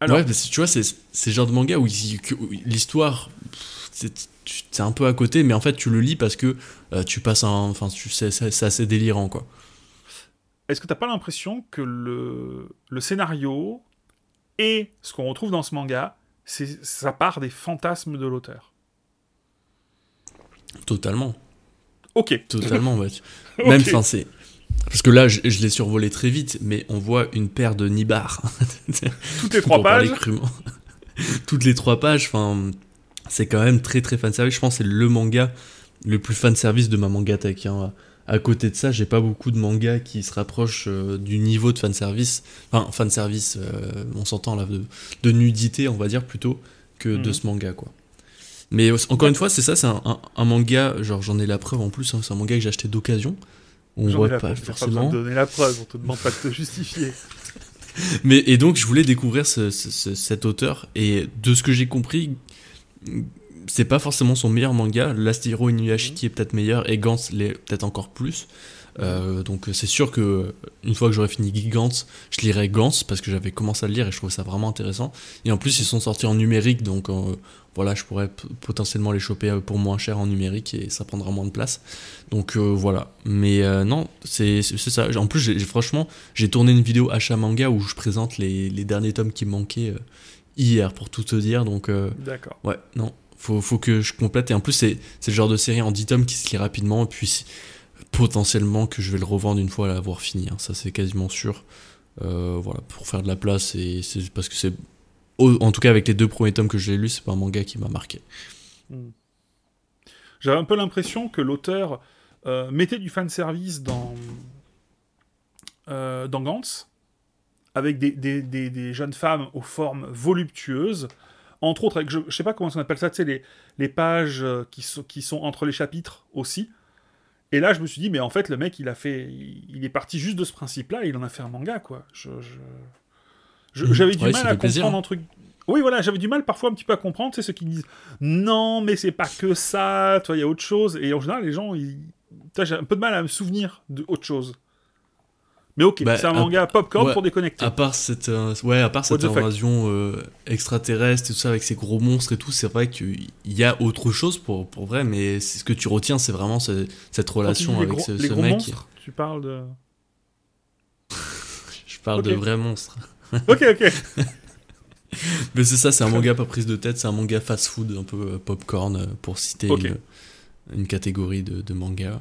Speaker 1: Alors, ouais, tu vois, c'est ce genre de manga où, l'histoire, c'est un peu à côté, mais en fait, tu le lis parce que tu passes un. Enfin, c'est assez délirant, quoi
Speaker 2: est-ce que t'as pas l'impression que le, le scénario et ce qu'on retrouve dans ce manga, c'est ça part des fantasmes de l'auteur?
Speaker 1: Totalement.
Speaker 2: Ok.
Speaker 1: Totalement, ouais. Même, enfin, c'est. Parce que là, je, l'ai survolé très vite, mais on voit une paire de nibards.
Speaker 2: Toutes les trois pages.
Speaker 1: Toutes les trois pages, enfin, c'est quand même très très fan service. Je pense que c'est le manga le plus fan service de ma manga tech. Hein à côté de ça, j'ai pas beaucoup de mangas qui se rapprochent euh, du niveau de fanservice. Enfin, fanservice, euh, on s'entend là, de, nudité, on va dire, plutôt, que de mhm. ce manga, quoi. Mais encore une fois, c'est ça, c'est un, manga, genre j'en ai la preuve en plus, hein, c'est un manga que j'ai acheté d'occasion.
Speaker 2: On voit pas forcément. Pas donner la preuve, on te demande pas de te justifier.
Speaker 1: Mais, et donc, je voulais découvrir cet auteur, et de ce que j'ai compris, c'est pas forcément son meilleur manga. L'Astiro Inuyashiki est peut-être meilleur et Gantz l'est peut-être encore plus. Euh, donc c'est sûr que une fois que j'aurai fini Gigantz, je lirai Gantz parce que j'avais commencé à le lire et je trouvais ça vraiment intéressant. Et en plus ils sont sortis en numérique donc euh, voilà je pourrais potentiellement les choper euh, pour moins cher en numérique et ça prendra moins de place. Donc voilà. Mais non c'est ça. En plus franchement j'ai tourné une vidéo achat manga où je présente les, les derniers tomes qui me manquaient hier pour tout te dire donc.
Speaker 2: D'accord.
Speaker 1: Ouais non faut, faut que je complète. Et en plus, c'est le genre de série en 10 tomes qui se lit rapidement. Et puis, potentiellement que je vais le revendre une fois l'avoir fini. Hein. Ça, c'est quasiment sûr. Euh, voilà, pour faire de la place. Et c'est parce que c'est en tout cas, avec les deux premiers tomes que j'ai lus, c'est pas un manga qui m'a marqué.
Speaker 2: Hmm. J'avais un peu l'impression que l'auteur euh, mettait du fanservice dans, euh, dans Gantz, avec des, des, des, jeunes femmes aux formes voluptueuses, entre autres, avec, je, je sais pas comment on appelle ça, tu sais, les, les pages euh, qui, sont, qui sont entre les chapitres aussi. Et là, je me suis dit, mais en fait, le mec, il a fait, il, est parti juste de ce principe-là, il en a fait un manga, quoi. Je, mmh. j'avais du mal à comprendre un truc. Oui, voilà, j'avais du mal parfois un petit peu à comprendre, c'est ceux qui disent non, mais c'est pas que ça, toi, il y a autre chose. Et en général, les gens, ils... j'ai un peu de mal à me souvenir de autre chose. Mais ok, bah, c'est un manga popcorn pour déconnecter.
Speaker 1: À part cette, euh, ouais, à part cette invasion euh, extraterrestre et tout ça avec ces gros monstres et tout, c'est vrai qu'il y a autre chose pour, pour vrai, mais ce que tu retiens, c'est vraiment cette relation avec ce, mec.
Speaker 2: Monstres, tu parles de.
Speaker 1: Je parle de vrais monstres.
Speaker 2: ok, ok.
Speaker 1: mais c'est ça, c'est un manga pas prise de tête, c'est un manga fast-food, un peu euh, popcorn, pour citer une, catégorie de, de manga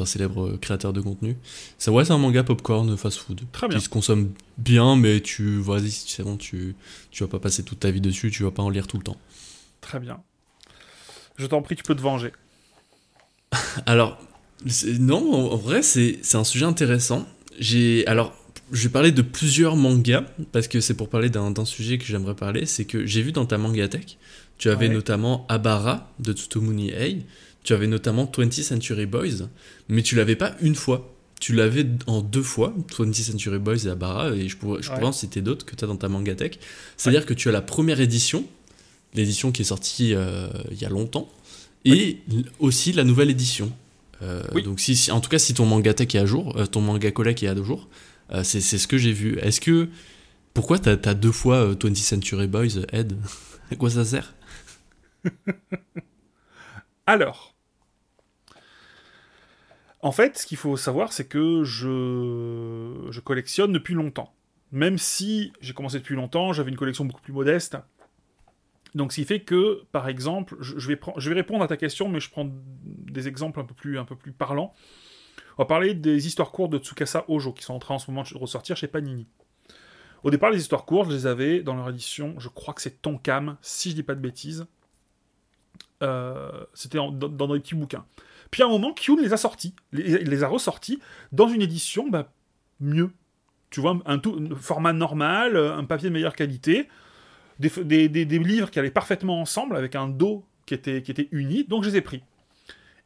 Speaker 1: un célèbre créateur de contenu. Ça, ouais, c'est un manga popcorn fast-food.
Speaker 2: Très bien.
Speaker 1: Qui se consomme bien, mais tu, vas-y, c'est bon, tu, tu vas pas passer toute ta vie dessus, tu vas pas en lire tout le temps.
Speaker 2: Très bien. Je t'en prie, tu peux te venger.
Speaker 1: alors, non, en vrai, c'est un sujet intéressant. J'ai, alors, je vais parler de plusieurs mangas, parce que c'est pour parler d'un sujet que j'aimerais parler. C'est que j'ai vu dans ta mangatech, tu avais notamment Abara de Tsutomuni Ei, tu avais notamment 20th Century Boys, mais tu l'avais pas une fois. Tu l'avais en deux fois, 20th Century Boys et Abara, et je pourrais, je pourrais en citer d'autres que tu as dans ta mangatech. C'est-à-dire que tu as la première édition, l'édition qui est sortie euh, il y a longtemps, et aussi la nouvelle édition. Euh, donc, si, en tout cas, si ton mangatech est à jour, euh, ton manga collect est à jour, c'est ce que j'ai vu. Est-ce que. Pourquoi tu as, deux fois 20th Century Boys, Ed? À quoi ça sert?
Speaker 2: Alors, en fait, ce qu'il faut savoir, c'est que je... collectionne depuis longtemps. Même si j'ai commencé depuis longtemps, j'avais une collection beaucoup plus modeste. Donc, ce qui fait que, par exemple, je vais, répondre à ta question, mais je prends des exemples un peu plus, parlants. On va parler des histoires courtes de Tsukasa Ojo, qui sont en train en ce moment de ressortir chez Panini. Au départ, les histoires courtes, je les avais dans leur édition, je crois que c'est Tonkam, si je dis pas de bêtises. Euh, c'était dans, des petits bouquins. Puis à un moment, Kyun les a sortis, les, les a ressortis dans une édition bah, mieux. Tu vois, un, tout, format normal, un papier de meilleure qualité, des, des, livres qui allaient parfaitement ensemble avec un dos qui était, qui était uni, donc je les ai pris.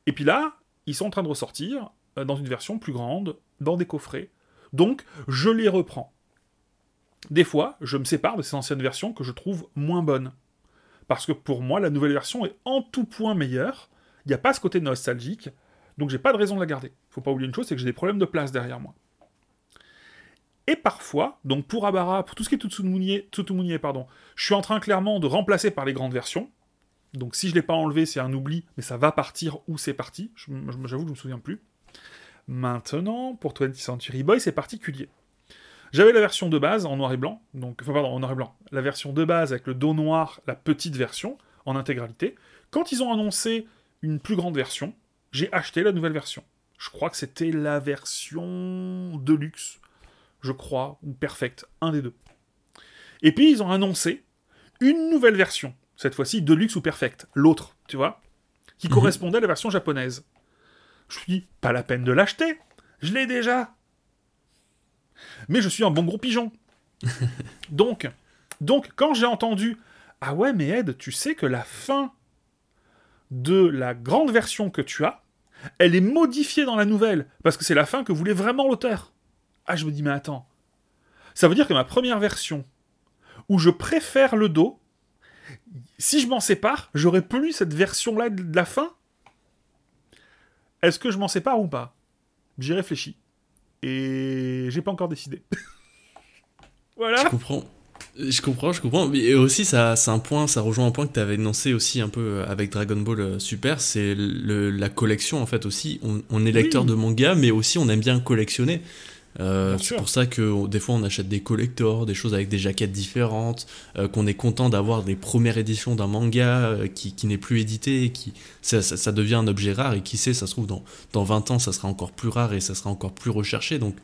Speaker 2: Et puis là, ils sont en train de ressortir euh, dans une version plus grande, dans des coffrets. Donc, je les reprends. Des fois, je me sépare de ces anciennes versions que je trouve moins bonnes. Parce que pour moi, la nouvelle version est en tout point meilleure, il n'y a pas ce côté nostalgique, donc j'ai pas de raison de la garder. Faut pas oublier une chose, c'est que j'ai des problèmes de place derrière moi. Et parfois, donc pour Abara, pour tout ce qui est Tsutsumunier, pardon, je suis en train clairement de remplacer par les grandes versions. Donc si je ne l'ai pas enlevé, c'est un oubli, mais ça va partir où c'est parti. J'avoue que je me souviens plus. Maintenant, pour 20th Century Boy, c'est particulier. J'avais la version de base en noir et blanc, donc, enfin pardon, en noir et blanc. La version de base avec le dos noir, la petite version, en intégralité. Quand ils ont annoncé une plus grande version, j'ai acheté la nouvelle version. Je crois que c'était la version Deluxe, je crois, ou Perfect, un des deux. Et puis ils ont annoncé une nouvelle version, cette fois-ci Deluxe ou Perfect, l'autre, tu vois, qui mhm. correspondait à la version japonaise. Je me suis dit, pas la peine de l'acheter, je l'ai déjà. Mais je suis un bon gros pigeon. donc, donc, quand j'ai entendu, ah ouais, mais Ed, tu sais que la fin de la grande version que tu as, elle est modifiée dans la nouvelle, parce que c'est la fin que voulait vraiment l'auteur. Ah, je me dis, mais attends. Ça veut dire que ma première version, où je préfère le dos, si je m'en sépare, j'aurais plus cette version-là de la fin Est-ce que je m'en sépare ou pas? J'y réfléchis. Et j'ai pas encore décidé. voilà.
Speaker 1: Je comprends. Je comprends, je comprends. Et aussi, ça, c'est un point, ça rejoint un point que tu avais énoncé aussi un peu euh, avec Dragon Ball euh, Super, c'est la collection en fait aussi. On, est lecteur de manga, mais aussi on aime bien collectionner. Euh, c'est pour ça que des fois on achète des collectors, des choses avec des jaquettes différentes, qu'on est content d'avoir des premières éditions d'un manga qui, qui n'est plus édité, qui ça, ça, ça, devient un objet rare et qui sait, ça se trouve dans, dans 20 ans ça sera encore plus rare et ça sera encore plus recherché. Donc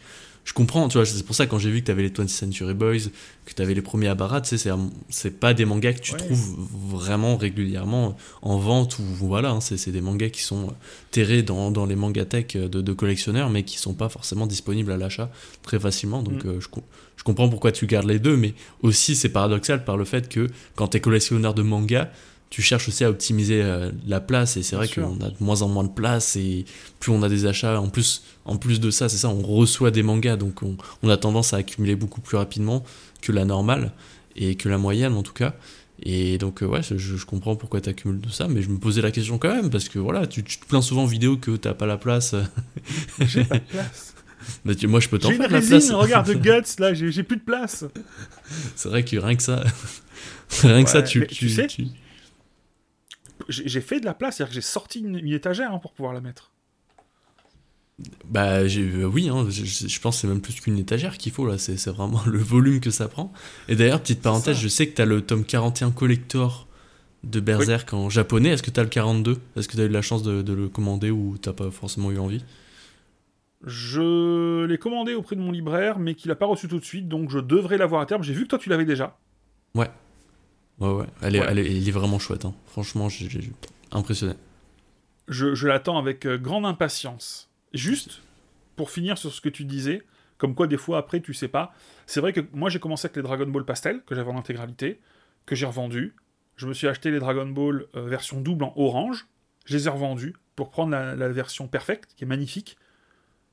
Speaker 1: je comprends, tu vois, c'est pour ça quand j'ai vu que tu avais les 20th Century Boys, que tu avais les premiers Abarat, tu sais, c'est pas des mangas que tu trouves vraiment régulièrement en vente ou voilà, hein, c'est des mangas qui sont terrés dans, dans les mangatech de, de, collectionneurs, mais qui sont pas forcément disponibles à l'achat très facilement. Donc mm. euh, je, je, comprends pourquoi tu gardes les deux, mais aussi c'est paradoxal par le fait que quand tu es collectionneur de mangas, tu cherches aussi à optimiser euh, la place et c'est vrai qu'on a de moins en moins de place et plus on a des achats en plus en plus de ça c'est ça on reçoit des mangas donc on, a tendance à accumuler beaucoup plus rapidement que la normale et que la moyenne en tout cas. Et donc euh, ouais je, comprends pourquoi tu accumules tout ça mais je me posais la question quand même parce que voilà tu, te plains souvent en vidéo que t'as pas la place.
Speaker 2: J'ai pas de place.
Speaker 1: Mais moi je peux t'en faire
Speaker 2: la
Speaker 1: place.
Speaker 2: regarde Guts là j'ai plus de place.
Speaker 1: C'est vrai que rien que ça rien que ça tu,
Speaker 2: tu sais j'ai fait de la place, c'est-à-dire que j'ai sorti une, étagère hein, pour pouvoir la mettre.
Speaker 1: Bah euh, oui, hein, je, pense que c'est même plus qu'une étagère qu'il faut là, c'est vraiment le volume que ça prend. Et d'ailleurs, petite parenthèse, je sais que tu as le tome 41 collector de Berserk en japonais, est-ce que tu as le 42 Est-ce que tu as eu la chance de, le commander ou t'as pas forcément eu envie?
Speaker 2: Je l'ai commandé auprès de mon libraire, mais qu'il a pas reçu tout de suite, donc je devrais l'avoir à terme. J'ai vu que toi tu l'avais déjà.
Speaker 1: Ouais. Ouais, ouais. Elle est, Elle, est, vraiment chouette. Hein. Franchement, j'ai impressionné.
Speaker 2: Je, l'attends avec euh, grande impatience. Juste, pour finir sur ce que tu disais, comme quoi des fois après tu sais pas, c'est vrai que moi j'ai commencé avec les Dragon Ball Pastel, que j'avais en intégralité, que j'ai revendu. Je me suis acheté les Dragon Ball euh, version double en orange, je les ai revendus pour prendre la, version perfecte, qui est magnifique,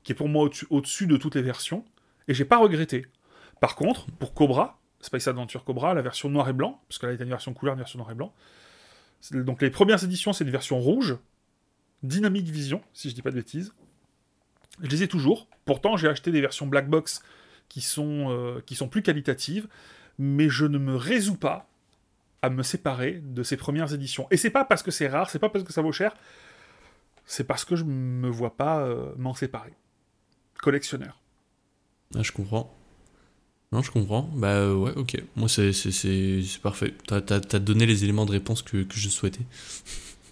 Speaker 2: qui est pour moi au-dessus de toutes les versions, et j'ai pas regretté. Par contre, pour Cobra, Space Adventure Cobra, la version noir et blanc, parce qu'elle a été une version couleur, une version noir et blanc. Donc les premières éditions, c'est une version rouge, Dynamic Vision, si je dis pas de bêtises. Je les ai toujours. Pourtant, j'ai acheté des versions black box qui sont, euh, qui sont plus qualitatives, mais je ne me résous pas à me séparer de ces premières éditions. Et c'est pas parce que c'est rare, c'est pas parce que ça vaut cher, c'est parce que je me vois pas euh, m'en séparer. Collectionneur.
Speaker 1: Ah, je comprends. Non, je comprends. Bah euh, ouais, ok. Moi, c'est parfait. T'as as, donné les éléments de réponse que, que je souhaitais.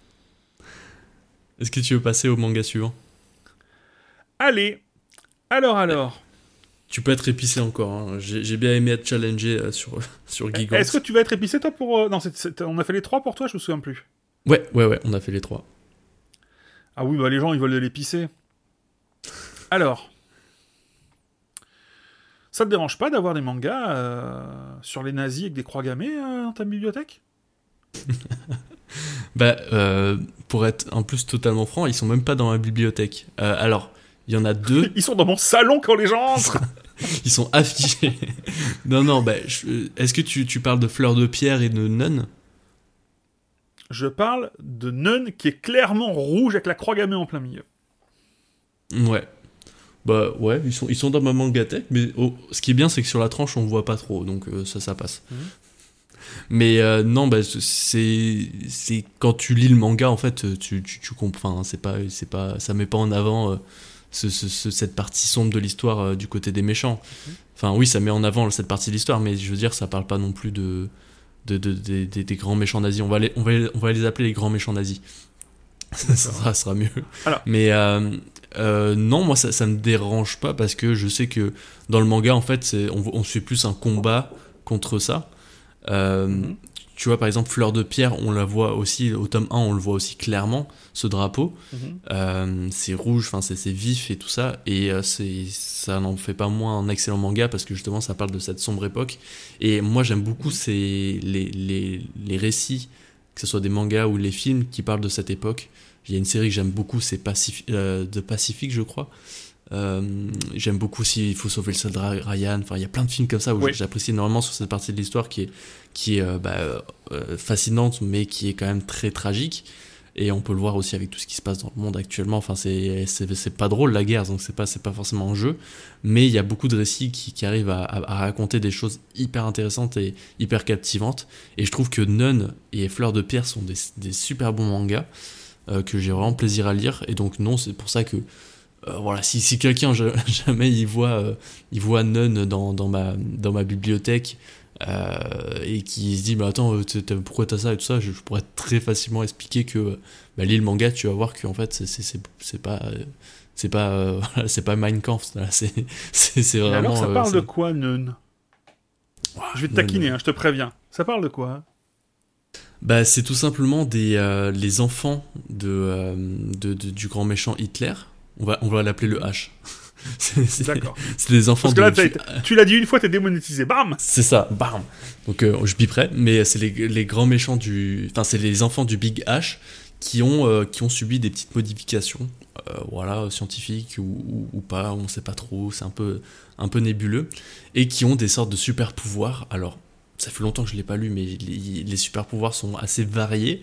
Speaker 1: Est-ce que tu veux passer au manga suivant?
Speaker 2: Allez Alors, alors.
Speaker 1: Tu peux être épicé encore. Hein. J'ai bien aimé être challengé euh, sur, sur Gigant.
Speaker 2: Est-ce que tu vas être épicé, toi, pour... Euh, non, on a fait les trois pour toi, je me souviens plus.
Speaker 1: Ouais, ouais, ouais, on a fait les trois.
Speaker 2: Ah oui, bah les gens, ils veulent de l'épicer. Alors... Ça te dérange pas d'avoir des mangas euh, sur les nazis avec des croix gammées euh, dans ta bibliothèque?
Speaker 1: Bah, euh, pour être en plus totalement franc, ils sont même pas dans ma bibliothèque. alors, il y en a deux.
Speaker 2: ils sont dans mon salon quand les gens entrent
Speaker 1: Ils sont affichés. non, non, bah, est-ce que tu, tu, parles de Fleur de Pierre et de Nun
Speaker 2: Je parle de Nun qui est clairement rouge avec la croix gammée en plein milieu.
Speaker 1: Ouais, bah ouais, ils sont, ils sont dans ma mangatech, mais ce qui est bien, c'est que sur la tranche, on voit pas trop, donc euh, ça, ça passe. Mhm. Mais euh, non, bah, c'est, c'est quand tu lis le manga, en fait, tu, tu, tu comprends. c'est pas, c'est pas, ça met pas en avant euh, ce, ce, cette partie sombre de l'histoire du côté des méchants. Mhm. Enfin, oui, ça met en avant cette partie de l'histoire, mais je veux dire, ça parle pas non plus de, de, de, des grands méchants nazis. On va, les, on, va on va les appeler les grands méchants nazis. ça sera, sera mieux. Alors. Mais euh, non, moi ça, ça me dérange pas parce que je sais que dans le manga en fait on, on suit plus un combat contre ça. Euh, mhm. Tu vois par exemple Fleur de Pierre, on la voit aussi au tome 1, on le voit aussi clairement ce drapeau. Mhm. Euh, c'est rouge, enfin c'est vif et tout ça et c'est ça n'en fait pas moins un excellent manga parce que justement ça parle de cette sombre époque. Et moi j'aime beaucoup mhm. les, les, les récits, que ce soit des mangas ou les films qui parlent de cette époque. Il y a une série que j'aime beaucoup, c'est Pacific, euh, de Pacifique, je crois. Euh, j'aime beaucoup aussi Il faut sauver le soldat Ryan. Enfin, il y a plein de films comme ça où j'apprécie énormément sur cette partie de l'histoire qui est, qui est euh, bah, fascinante, mais qui est quand même très tragique. Et on peut le voir aussi avec tout ce qui se passe dans le monde actuellement. Enfin, c'est, c'est, pas drôle la guerre, donc c'est pas, c'est pas forcément un jeu. Mais il y a beaucoup de récits qui, qui arrivent à, à, raconter des choses hyper intéressantes et hyper captivantes. Et je trouve que Nun et Fleur de Pierre sont des, des super bons mangas. Euh, que j'ai vraiment plaisir à lire. Et donc non, c'est pour ça que euh, voilà, si, si quelqu'un jamais il voit, euh, il voit Nun dans, dans, ma, dans ma bibliothèque, et qui se dit mais attends pourquoi t'as ça et tout ça je, pourrais très facilement expliquer que bah, lis le manga tu vas voir que en fait c'est pas c'est pas c'est pas Mein Kampf c'est vraiment alors
Speaker 2: ça parle de quoi Nun je vais te taquiner hein, je te préviens. Ça parle de quoi?
Speaker 1: Bah, c'est tout simplement des, euh, les enfants euh, de, de, du grand méchant Hitler. On va, on va l'appeler le H. C'est des enfants
Speaker 2: Parce que là, tu l'as dit une fois, t'es démonétisé. Bam
Speaker 1: C'est ça, bam Donc euh, je biperai, mais c'est les, les, grands méchants du. Enfin, c'est les enfants du Big H qui ont, qui ont subi des petites modifications, voilà, scientifiques ou, ou, pas, on sait pas trop, c'est un peu, un peu nébuleux, et qui ont des sortes de super pouvoirs. Alors, ça fait longtemps que je ne l'ai pas lu, mais les, super pouvoirs sont assez variés.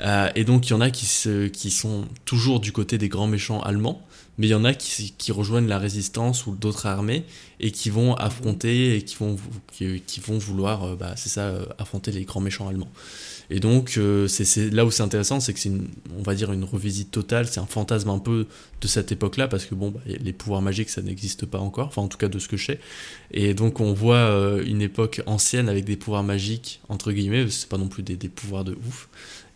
Speaker 1: Euh, et donc il y en a qui, sont toujours du côté des grands méchants allemands, mais il y en a qui, rejoignent la résistance ou d'autres armées et qui vont affronter et qui vont, qui, qui vont vouloir, euh, bah, c'est ça, euh, affronter les grands méchants allemands. Et donc, euh, c'est là où c'est intéressant, c'est que c'est, on va dire, une revisite totale, c'est un fantasme un peu de cette époque-là, parce que bon, bah, les pouvoirs magiques, ça n'existe pas encore, enfin en tout cas de ce que je sais. Et donc on voit euh, une époque ancienne avec des pouvoirs magiques, entre guillemets, c'est pas non plus des, pouvoirs de ouf.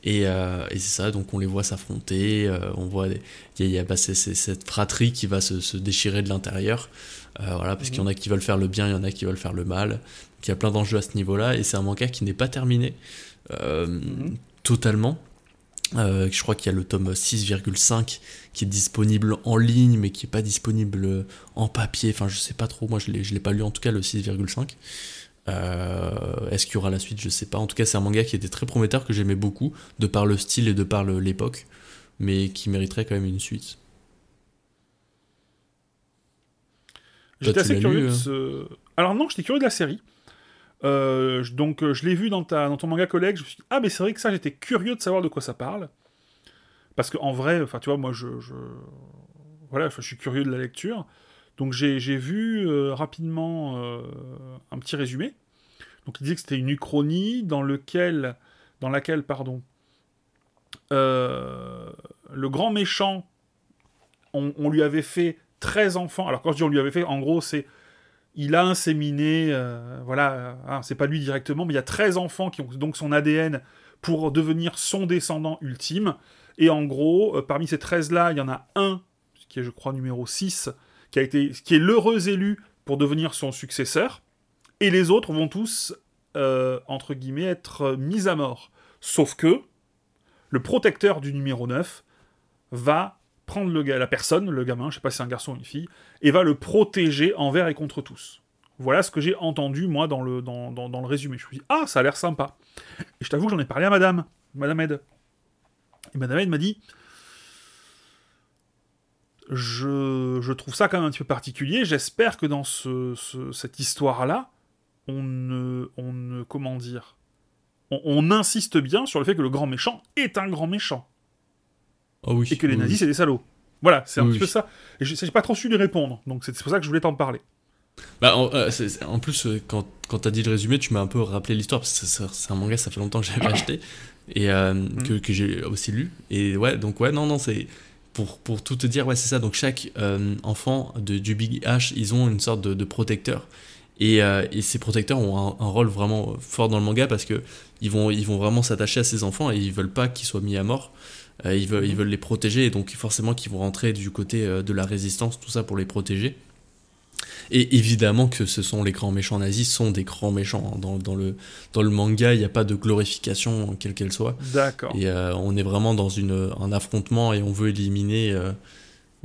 Speaker 1: Et, euh, et c'est ça, donc on les voit s'affronter, on voit, il y a, bah, cette fratrie qui va se, déchirer de l'intérieur, voilà, parce qu'il y en a qui veulent faire le bien, il y en a qui veulent faire le mal, il y a plein d'enjeux à ce niveau-là, et c'est un manga qui n'est pas terminé. Euh, totalement. Euh, je crois qu'il y a le tome 6,5 qui est disponible en ligne, mais qui n'est pas disponible en papier. Enfin, je sais pas trop. Moi, je ne l'ai pas lu en tout cas, le 6,5. Euh, est-ce qu'il y aura la suite? Je sais pas. En tout cas, c'est un manga qui était très prometteur, que j'aimais beaucoup, de par le style et de par l'époque, mais qui mériterait quand même une suite.
Speaker 2: J'étais assez curieux de Alors non, j'étais curieux de la série. Euh, donc euh, je l'ai vu dans, ton manga collègue, je me suis dit, ah mais c'est vrai que ça, j'étais curieux de savoir de quoi ça parle. Parce qu'en vrai, enfin tu vois, moi je, Voilà, je suis curieux de la lecture. Donc j'ai vu euh, rapidement un petit résumé. Donc il disait que c'était une uchronie dans, laquelle pardon, le grand méchant, on, lui avait fait 13 enfants. Alors quand je dis on lui avait fait, en gros c'est il a inséminé, euh, voilà, hein, c'est pas lui directement, mais il y a 13 enfants qui ont donc son ADN pour devenir son descendant ultime. Et en gros, euh, parmi ces 13-là, il y en a un, qui est je crois numéro 6, qui, a été, qui est l'heureux élu pour devenir son successeur. Et les autres vont tous, euh, entre guillemets, être mis à mort. Sauf que le protecteur du numéro 9 va prendre la personne, le gamin, je sais pas si c'est un garçon ou une fille, et va le protéger envers et contre tous. Voilà ce que j'ai entendu, moi, dans le, dans, le résumé. Je me suis dit, ah, ça a l'air sympa. Et je t'avoue, j'en ai parlé à madame, madame Ed. Et madame Ed m'a dit, je, trouve ça quand même un petit peu particulier. J'espère que dans ce, cette histoire-là, on ne, on ne, comment dire, on, insiste bien sur le fait que le grand méchant est un grand méchant.
Speaker 1: Oui,
Speaker 2: et que les nazis, c'est des salauds. Voilà, c'est un petit peu ça. Et je n'ai pas trop su lui répondre, donc c'est pour ça que je voulais t'en parler.
Speaker 1: Bah, en, euh, en plus, euh, quand, quand tu as dit le résumé, tu m'as un peu rappelé l'histoire, parce que c'est un manga, ça fait longtemps que j'avais acheté, et euh, mm. que, que j'ai aussi lu. Et ouais, donc ouais, non, non, c'est. Pour, pour tout te dire, ouais, c'est ça. Donc chaque enfant de, du Big H, ils ont une sorte de, de protecteur. Et, et, ces protecteurs ont un, un, rôle vraiment fort dans le manga parce que ils vont, ils vont vraiment s'attacher à ces enfants et ils veulent pas qu'ils soient mis à mort. Euh, ils, veulent, ils veulent les protéger, et donc forcément qu'ils vont rentrer du côté euh, de la résistance, tout ça pour les protéger. Et évidemment que ce sont les grands méchants nazis, sont des grands méchants. Hein. Dans, dans, le, dans le manga, il n'y a pas de glorification, quelle qu'elle soit.
Speaker 2: D'accord.
Speaker 1: Et euh, on est vraiment dans une, un affrontement et on veut éliminer,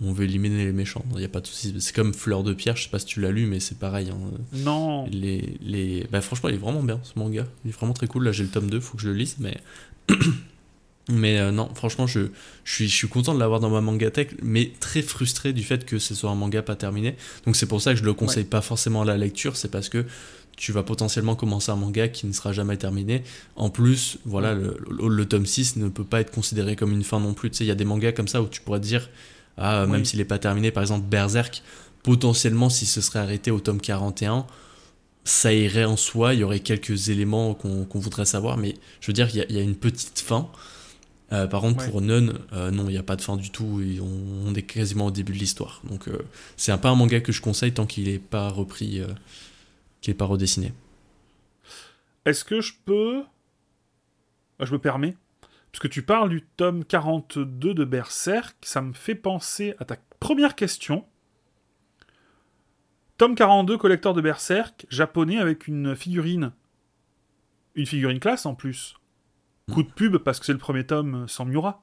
Speaker 1: on veut éliminer les méchants. Il n'y a pas de souci. C'est comme Fleur de Pierre, je sais pas si tu l'as lu, mais c'est pareil. Hein.
Speaker 2: Non.
Speaker 1: Les, les... Bah, franchement, il est vraiment bien ce manga. Il est vraiment très cool. Là, j'ai le tome 2, faut que je le lise, mais. Mais euh, non, franchement, je, je, suis, je suis content de l'avoir dans ma manga tech, mais très frustré du fait que ce soit un manga pas terminé. Donc c'est pour ça que je le conseille pas forcément à la lecture, c'est parce que tu vas potentiellement commencer un manga qui ne sera jamais terminé. En plus, voilà, le, le, tome 6 ne peut pas être considéré comme une fin non plus. Tu sais, il y a des mangas comme ça où tu pourrais dire, ah, même s'il n'est pas terminé, par exemple Berserk, potentiellement, si ce serait arrêté au tome 41, ça irait en soi, il y aurait quelques éléments qu'on voudrait savoir, mais je veux dire, il y, y a une petite fin. Euh, par contre, pour Nun, euh, non, il n'y a pas de fin du tout. Et on, est quasiment au début de l'histoire. Donc, euh, c'est un pas un manga que je conseille tant qu'il n'est pas repris, qu'il n'est pas redessiné.
Speaker 2: est-ce que je peux... Ah, Je me permets? Parce que tu parles du tome 42 de Berserk, ça me fait penser à ta première question. Tome 42, collecteur de Berserk, japonais avec une figurine. Une figurine classe en plus. Coup de pub parce que c'est le premier tome sans Miura.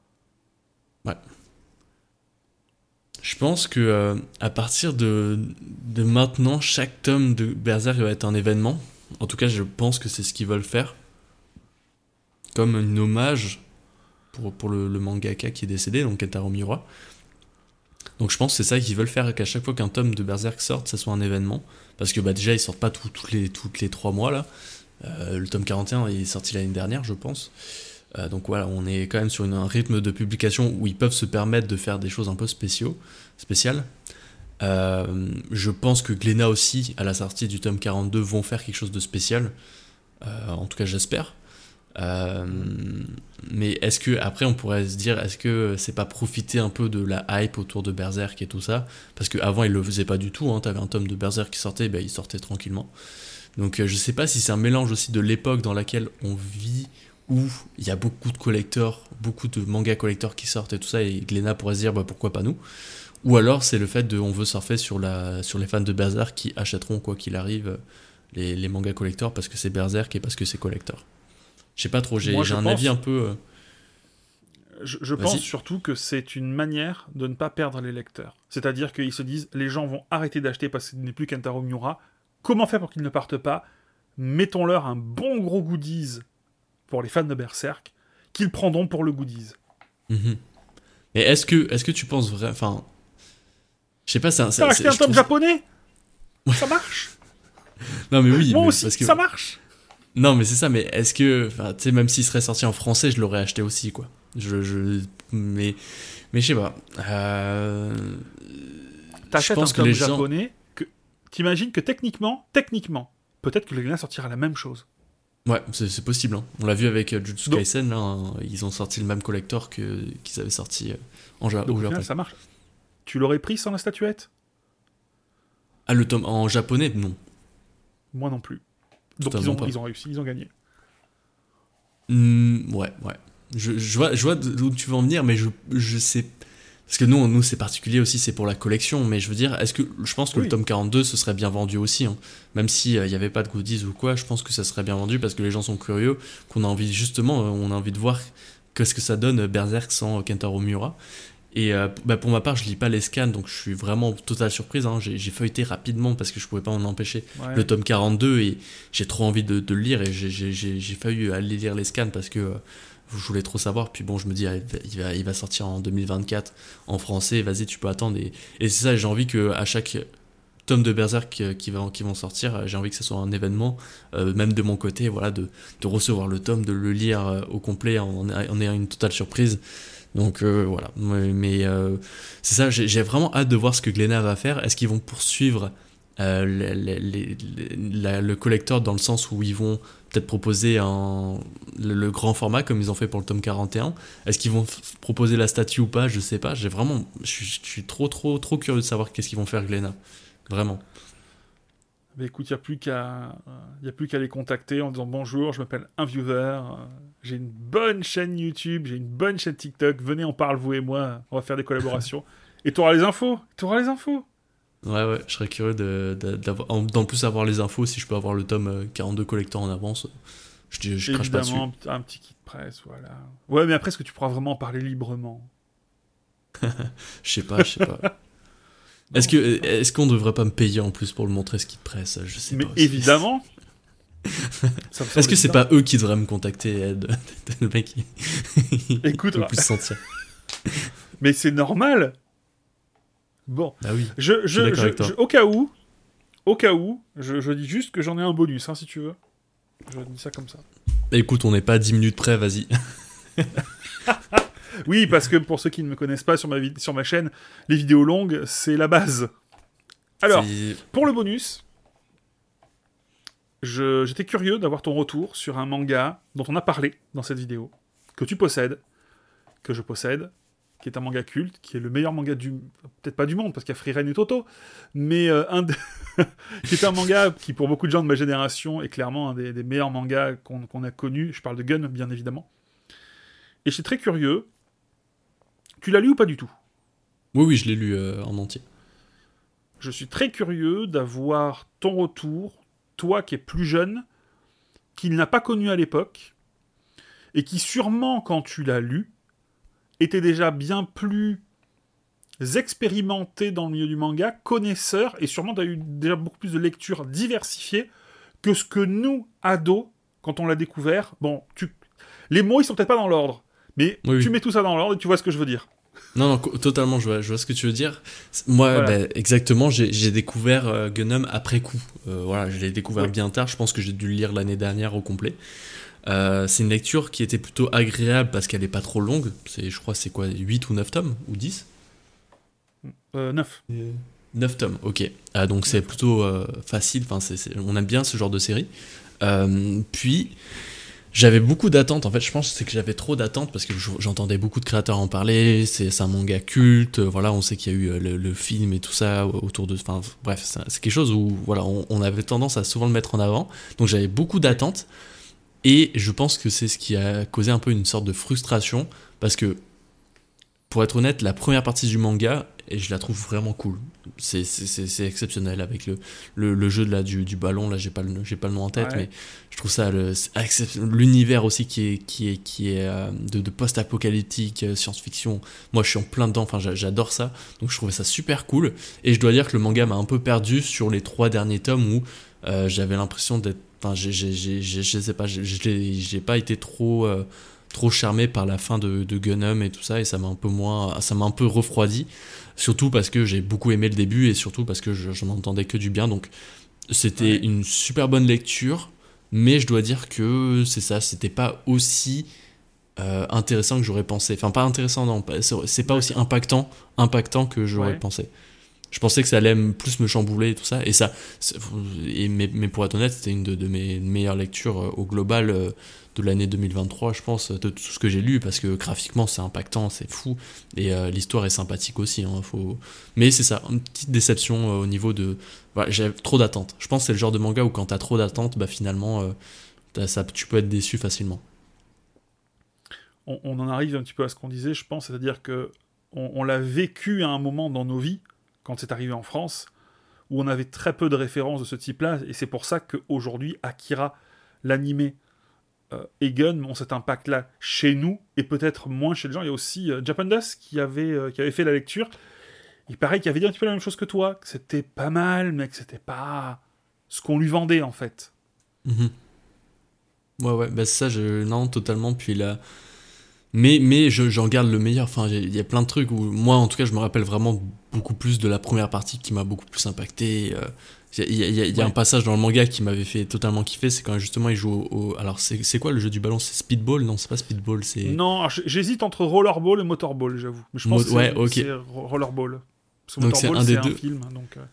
Speaker 1: Je pense que euh, à partir de, maintenant, chaque tome de Berserk va être un événement. En tout cas, je pense que c'est ce qu'ils veulent faire. Comme un hommage pour, le, mangaka qui est décédé, donc Kentaro Miura. Donc je pense que c'est ça qu'ils veulent faire, qu'à chaque fois qu'un tome de Berserk sorte, ça soit un événement. Parce que bah, déjà, ils sortent pas tout- toutes les, toutes les 3 mois là. Euh, le tome 41 il est sorti l'année dernière, je pense. Euh, donc voilà, on est quand même sur un rythme de publication où ils peuvent se permettre de faire des choses un peu spéciaux, spéciales. Euh, je pense que Glénat aussi, à la sortie du tome 42, vont faire quelque chose de spécial. En tout cas, j'espère. Mais est-ce que après on pourrait se dire est-ce que c'est pas profiter un peu de la hype autour de Berserk et tout ça? Parce qu'avant il le faisait pas du tout hein. t'avais un tome de Berserk qui sortait ben, il sortait tranquillement donc euh, je sais pas si c'est un mélange aussi de l'époque dans laquelle on vit où il y a beaucoup de collecteurs beaucoup de mangas collecteurs qui sortent et tout ça et Glénat pourrait se dire bah, pourquoi pas nous? Ou alors c'est le fait de on veut surfer sur, la, sur les fans de Berserk qui achèteront quoi qu'il arrive les, les mangas collecteurs parce que c'est Berserk et parce que c'est collector je sais pas trop, j'ai un
Speaker 2: pense-
Speaker 1: avis un peu. euh,
Speaker 2: Je, pense surtout que c'est une manière de ne pas perdre les lecteurs. C'est-à-dire qu'ils se disent, les gens vont arrêter d'acheter parce que ce n'est plus Kentaro Miura. Comment faire pour qu'ils ne partent pas? Mettons-leur un bon gros goodies pour les fans de Berserk, qu'ils prendront pour le goodies.
Speaker 1: mhm. Mais est-ce que, est que tu penses vrai. Enfin. Je sais pas, c'est un.
Speaker 2: T'as acheté un tome
Speaker 1: trouve-
Speaker 2: japonais? Ça marche?
Speaker 1: Non, mais oui,
Speaker 2: Moi
Speaker 1: mais
Speaker 2: aussi,
Speaker 1: parce que-
Speaker 2: ça marche
Speaker 1: Non, mais c'est ça, mais est-ce que. Tu sais, même s'il serait sorti en français, je l'aurais acheté aussi, quoi. Je. je mais. Mais je sais pas. Euh.
Speaker 2: T'achètes un tome
Speaker 1: les gens-
Speaker 2: japonais. T'imagines que techniquement, techniquement, peut-être que le Glénat sortira la même chose.
Speaker 1: Ouais, c'est possible. hein. On l'a vu avec euh, Jujutsu
Speaker 2: Donc-
Speaker 1: Kaisen, là. hein, Ils ont sorti le même collector que qu'ils avaient sorti euh, en Ja-
Speaker 2: Donc
Speaker 1: au Japon.
Speaker 2: ça marche. Tu l'aurais pris sans la statuette?
Speaker 1: Ah, le tome en japonais, non.
Speaker 2: Moi non plus. Donc ils ont, ils ont réussi, ils ont gagné.
Speaker 1: Hmm, ouais, ouais. Je, je vois, je vois d'où tu veux en venir, mais je, je sais. Parce que nous, nous c'est particulier aussi, c'est pour la collection. Mais je veux dire, est-ce que je pense que
Speaker 2: Oui.
Speaker 1: le tome 42 ce serait bien vendu aussi, hein. même s'il n'y avait pas de goodies ou quoi. Je pense que ça serait bien vendu parce que les gens sont curieux, qu'on a envie justement, euh, on a envie de voir qu'est-ce que ça donne euh, Berserk sans euh, Kentaro Miura. Et euh, bah, pour ma part, je lis pas les scans, donc je suis vraiment totale surprise. hein. J'ai feuilleté rapidement parce que je pouvais pas m'en empêcher
Speaker 2: Ouais.
Speaker 1: le tome 42 et j'ai trop envie de, de le lire et j'ai- failli aller lire les scans parce que euh, je voulais trop savoir. Puis bon, je me dis, ah, il va- sortir en 2024 en français, vas-y, tu peux attendre. Et, c'est ça, j'ai envie que à chaque tome de Berserk euh, qui, va, qui vont sortir, euh, j'ai envie que ce soit un événement, euh, même de mon côté, voilà, de, recevoir le tome, de le lire au complet en, ayant une totale surprise. Donc voilà, mais, c'est ça, j'ai vraiment hâte de voir ce que Glénat va faire. Est-ce qu'ils vont poursuivre le collector dans le sens où ils vont peut-être proposer un, le, le grand format comme ils ont fait pour le tome 41 Est-ce qu'ils vont proposer la statue ou pas? Je sais pas, j'ai vraiment, je suis, je suis trop trop trop curieux de savoir qu'est-ce qu'ils vont faire Glénat. Vraiment.
Speaker 2: Mais écoute, il n'y a plus qu'à plus qu'à les contacter en disant bonjour, je m'appelle un viewer, euh, j'ai une bonne chaîne YouTube, j'ai une bonne chaîne TikTok, venez on parle vous et moi, on va faire des collaborations. et tu auras les infos, tu auras les infos.
Speaker 1: Ouais, ouais, je serais curieux de, d'avoir, en, d'en plus avoir les infos si je peux avoir le tome euh, 42 collector en avance. Je, je crache pas dessus.
Speaker 2: Évidemment, un petit kit presse, voilà. Ouais, mais après, est-ce que tu pourras vraiment en parler librement?
Speaker 1: Je sais pas, je sais pas. Est-ce que est-ce qu'on devrait pas me payer en plus pour le montrer ce te presse? Je sais
Speaker 2: Mais
Speaker 1: pas. aussi.
Speaker 2: évidemment
Speaker 1: Est-ce que c'est pas eux qui devraient me contacter Ed Le mec il, il
Speaker 2: Écoute,
Speaker 1: peut
Speaker 2: là.
Speaker 1: plus se sentir?
Speaker 2: Mais c'est normal Bon,
Speaker 1: oui.
Speaker 2: je, je, au cas où, au cas où, je, je dis juste que j'en ai un bonus, hein, si tu veux. Je dis ça comme ça.
Speaker 1: Bah, écoute, on n'est pas à 10 minutes près, vas-y.
Speaker 2: Oui, parce que pour ceux qui ne me connaissent pas sur ma, sur ma chaîne, les vidéos longues, c'est la base. Alors, pour le bonus, j'étais curieux d'avoir ton retour sur un manga dont on a parlé dans cette vidéo, que tu possèdes, que je possède, qui est un manga culte, qui est le meilleur manga du... Peut-être pas du monde, parce qu'il y a Frieren et Toto, mais euh, un, de- qui est un manga qui, pour beaucoup de gens de ma génération, est clairement un des, meilleurs mangas qu'on a connus. Je parle de Gun, bien évidemment. Et je suis très curieux. Tu l'as lu ou pas du tout?
Speaker 1: Oui, oui, je l'ai lu euh, en entier.
Speaker 2: Je suis très curieux d'avoir ton retour, toi qui es plus jeune, qu'il n'a pas connu à l'époque, et qui sûrement, quand tu l'as lu, était déjà bien plus expérimenté dans le milieu du manga, connaisseur, et sûrement tu as eu déjà beaucoup plus de lectures diversifiées que ce que nous, ados, quand on l'a découvert, bon, tu... les mots, ils sont peut-être pas dans l'ordre, mais tu mets tout ça dans l'ordre et tu vois ce que je veux dire.
Speaker 1: Non, non, totalement, je vois, je vois ce que tu veux dire. Moi, ben, exactement, j'ai découvert euh, Gunnum après coup. Euh, voilà, je l'ai découvert bien tard, je pense que j'ai dû le lire l'année dernière au complet. Euh, c'est une lecture qui était plutôt agréable parce qu'elle n'est pas trop longue. Je crois c'est quoi, 8 ou 9 tomes Ou 10
Speaker 2: 9.
Speaker 1: 9 tomes, ok. Ah, donc c'est plutôt facile, enfin, on aime bien ce genre de série. puis j'avais beaucoup d'attentes. En fait, je pense c'est que j'avais trop d'attentes parce que j'entendais beaucoup de créateurs en parler. C'est un manga culte. Voilà, on sait qu'il y a eu euh, le, film et tout ça autour de. Enfin, bref, c'est quelque chose où voilà, on, avait tendance à souvent le mettre en avant. Donc j'avais beaucoup d'attentes. Et je pense que c'est ce qui a causé un peu une sorte de frustration parce que, pour être honnête, la première partie du manga et je la trouve vraiment cool. C'est exceptionnel avec le, le, jeu de la, du, du ballon, là j'ai pas, le, pas le nom en tête, mais je trouve ça l'univers aussi qui est, qui est, qui est euh, de, de post-apocalyptique, euh, science-fiction. Moi je suis en plein dedans, enfin j'adore ça, donc je trouvais ça super cool. Et je dois dire que le manga m'a un peu perdu sur les trois derniers tomes où euh, j'avais l'impression d'être. Enfin, je sais pas, j'ai pas été trop trop charmé par la fin de, de Gunham et tout ça, et ça m'a un peu moins, ça m'a un peu refroidi. Surtout parce que j'ai beaucoup aimé le début et surtout parce que je, n'entendais entendais que du bien. Donc c'était une super bonne lecture, mais je dois dire que c'est ça, c'était pas aussi euh, intéressant que j'aurais pensé. Enfin, pas intéressant, non, c'est pas aussi impactant, impactant que j'aurais pensé. Je pensais que ça allait plus me chambouler et tout ça. Et ça, et, mais, pour être honnête, c'était une de, mes meilleures lectures euh, au global euh, de l'année 2023, je pense, de tout ce que j'ai lu, parce que graphiquement c'est impactant, c'est fou, et euh, l'histoire est sympathique aussi. Hein, faut... Mais c'est ça, une petite déception au niveau de. j'ai trop d'attentes. Je pense que c'est le genre de manga où quand t'as trop d'attentes, bah finalement, tu peux être déçu facilement.
Speaker 2: On, en arrive un petit peu à ce qu'on disait, je pense, c'est-à-dire que on l'a vécu à un moment dans nos vies quand c'est arrivé en France, où on avait très peu de références de ce type-là, et c'est pour ça qu'aujourd'hui, Akira, l'animé, euh, et Gun ont cet impact-là chez nous, et peut-être moins chez les gens. Il y a aussi euh, Japandas qui avait, euh, qui avait fait la lecture. Il paraît qu'il avait dit un petit peu la même chose que toi, que c'était pas mal, mais que c'était pas ce qu'on lui vendait, en fait.
Speaker 1: Mhm. Ouais, ouais, bah ça, je... non, totalement. Puis là, mais, mais j'en garde le meilleur. Enfin, il y a plein de trucs où, moi, en tout cas, je me rappelle vraiment beaucoup plus de la première partie qui m'a beaucoup plus impacté. Il y a, un passage dans le manga qui m'avait fait totalement kiffer, c'est quand justement il joue au. Alors, c'est quoi le jeu du ballon? C'est Speedball? Non, c'est pas Speedball, c'est.
Speaker 2: Non, j'hésite entre Rollerball et Motorball, j'avoue. Mais je pense que c'est Rollerball.
Speaker 1: donc c'est un des deux.
Speaker 2: Donc. Euh.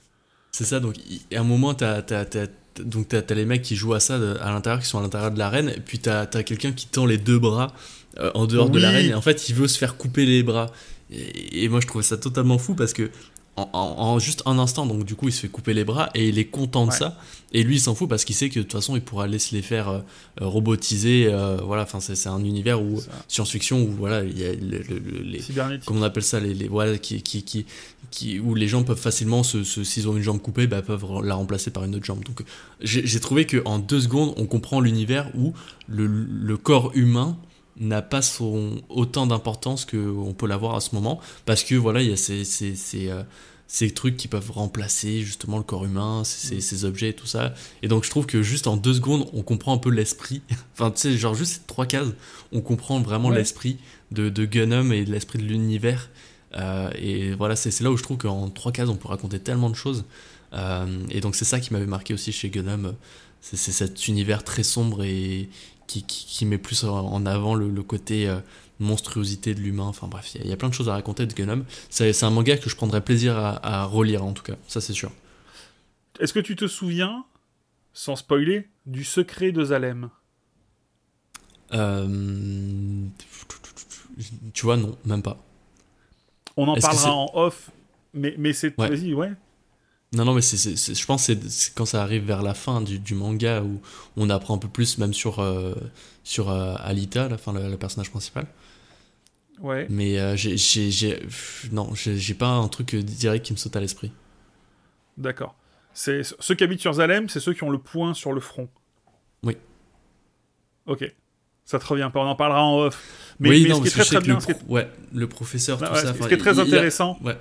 Speaker 1: C'est ça, donc à un moment, t'as as les mecs qui jouent à ça à l'intérieur, qui sont à l'intérieur de l'arène, et puis t'as as, quelqu'un qui tend les deux bras euh, en dehors de l'arène, et en fait il veut se faire couper les bras. Et, moi je trouvais ça totalement fou parce que en, juste un instant, donc du coup il se fait couper les bras et il est content de ça. Et lui il s'en fout parce qu'il sait que de toute façon il pourra aller se les faire euh, robotiser. Euh, voilà, enfin c'est un univers où science-fiction où voilà il y a les comment on appelle ça les, voilà qui, qui, qui, qui, où les gens peuvent facilement se, s'ils ont une jambe coupée bah, peuvent la remplacer par une autre jambe. Donc j'ai trouvé que en deux secondes on comprend l'univers où le, le corps humain n'a pas son, autant d'importance qu'on peut l'avoir à ce moment, parce que voilà, il y a ces, ces, ces, euh, ces, trucs qui peuvent remplacer justement le corps humain, ces, ces, objets et tout ça. Et donc je trouve que juste en deux secondes, on comprend un peu l'esprit, enfin tu sais, genre juste ces trois cases, on comprend vraiment l'esprit de, de Gunham et l'esprit de l'univers. Euh, et voilà, c'est là où je trouve qu'en trois cases, on peut raconter tellement de choses. Euh, et donc c'est ça qui m'avait marqué aussi chez Gunham, c'est cet univers très sombre et, qui, met plus en avant le, côté euh, monstruosité de l'humain. Enfin bref, il y, a plein de choses à raconter de Gunnum. C'est un manga que je prendrais plaisir à, relire en tout cas, ça c'est sûr.
Speaker 2: Est-ce que tu te souviens, sans spoiler, du secret de Zalem?
Speaker 1: Euh, Tu vois, non, même pas.
Speaker 2: On en parlera en off, mais, mais c'est. Vas-y, ouais.
Speaker 1: Non, non, mais c'est, je pense que c'est, quand ça arrive vers la fin du, du manga où on apprend un peu plus, même sur, euh, sur euh, Alita, la, fin, le, le personnage principal.
Speaker 2: Ouais.
Speaker 1: Mais euh, j'ai, non, j'ai, pas un truc euh, direct qui me saute à l'esprit.
Speaker 2: D'accord. C'est ceux qui habitent sur Zalem, c'est ceux qui ont le point sur le front.
Speaker 1: Oui.
Speaker 2: Ok. Ça te revient pas, on en parlera en off. Mais,
Speaker 1: oui,
Speaker 2: mais
Speaker 1: non,
Speaker 2: ce qui est très très bien,
Speaker 1: le, pro- ouais, le professeur,
Speaker 2: Ah
Speaker 1: tout
Speaker 2: ouais,
Speaker 1: ça.
Speaker 2: ce qui est très
Speaker 1: il- il a-
Speaker 2: intéressant,
Speaker 1: Ouais,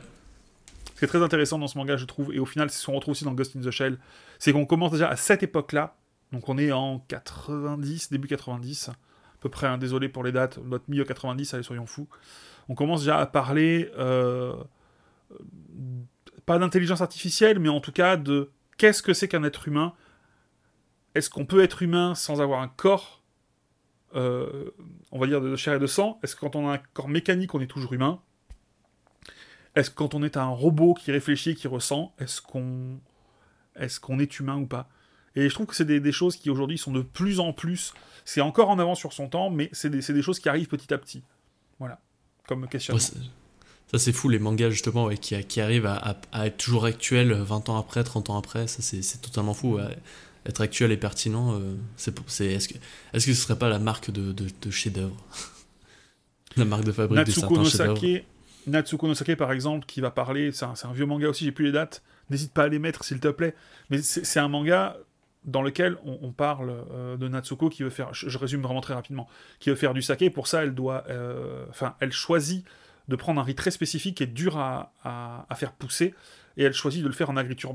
Speaker 2: qui très intéressant dans ce manga, je trouve, et au final, c'est ce qu'on retrouve aussi dans Ghost in the Shell, c'est qu'on commence déjà à cette époque-là, donc on est en 90, début 90, à peu près, hein, désolé pour les dates, notre milieu 90, allez, soyons fous. On commence déjà à parler, euh, pas d'intelligence artificielle, mais en tout cas de qu'est-ce que c'est qu'un être humain? Est-ce qu'on peut être humain sans avoir un corps, euh, on va dire, de chair et de sang? Est-ce que quand on a un corps mécanique, on est toujours humain? Est-ce que quand on est un robot qui réfléchit, qui ressent, est-ce qu'on est, qu'on est humain ou pas? Et je trouve que c'est des, des choses qui aujourd'hui sont de plus en plus. C'est encore en avant sur son temps, mais c'est des, choses qui arrivent petit à petit. Voilà, comme.
Speaker 1: Ouais, c'est- ça c'est fou les mangas justement ouais, qui, qui arrivent à, à- à être toujours actuels 20 ans après, 30 ans après, ça c'est totalement fou. ouais. Être actuel et pertinent, euh, c'est est-ce que est-ce que ce serait pas la marque de, de, de chef-d'œuvre? La marque de fabrique de certains chefs-d'œuvre.
Speaker 2: Natsuko Nosake, par exemple, qui va parler, c'est un, vieux manga aussi, j'ai plus les dates, n'hésite pas à les mettre s'il te plaît, mais c'est un manga dans lequel on, parle euh, de Natsuko qui veut faire, je, résume vraiment très rapidement, qui veut faire du saké, pour ça elle doit, euh, enfin elle choisit de prendre un riz très spécifique et dur à, faire pousser, et elle choisit de le faire en agriculture,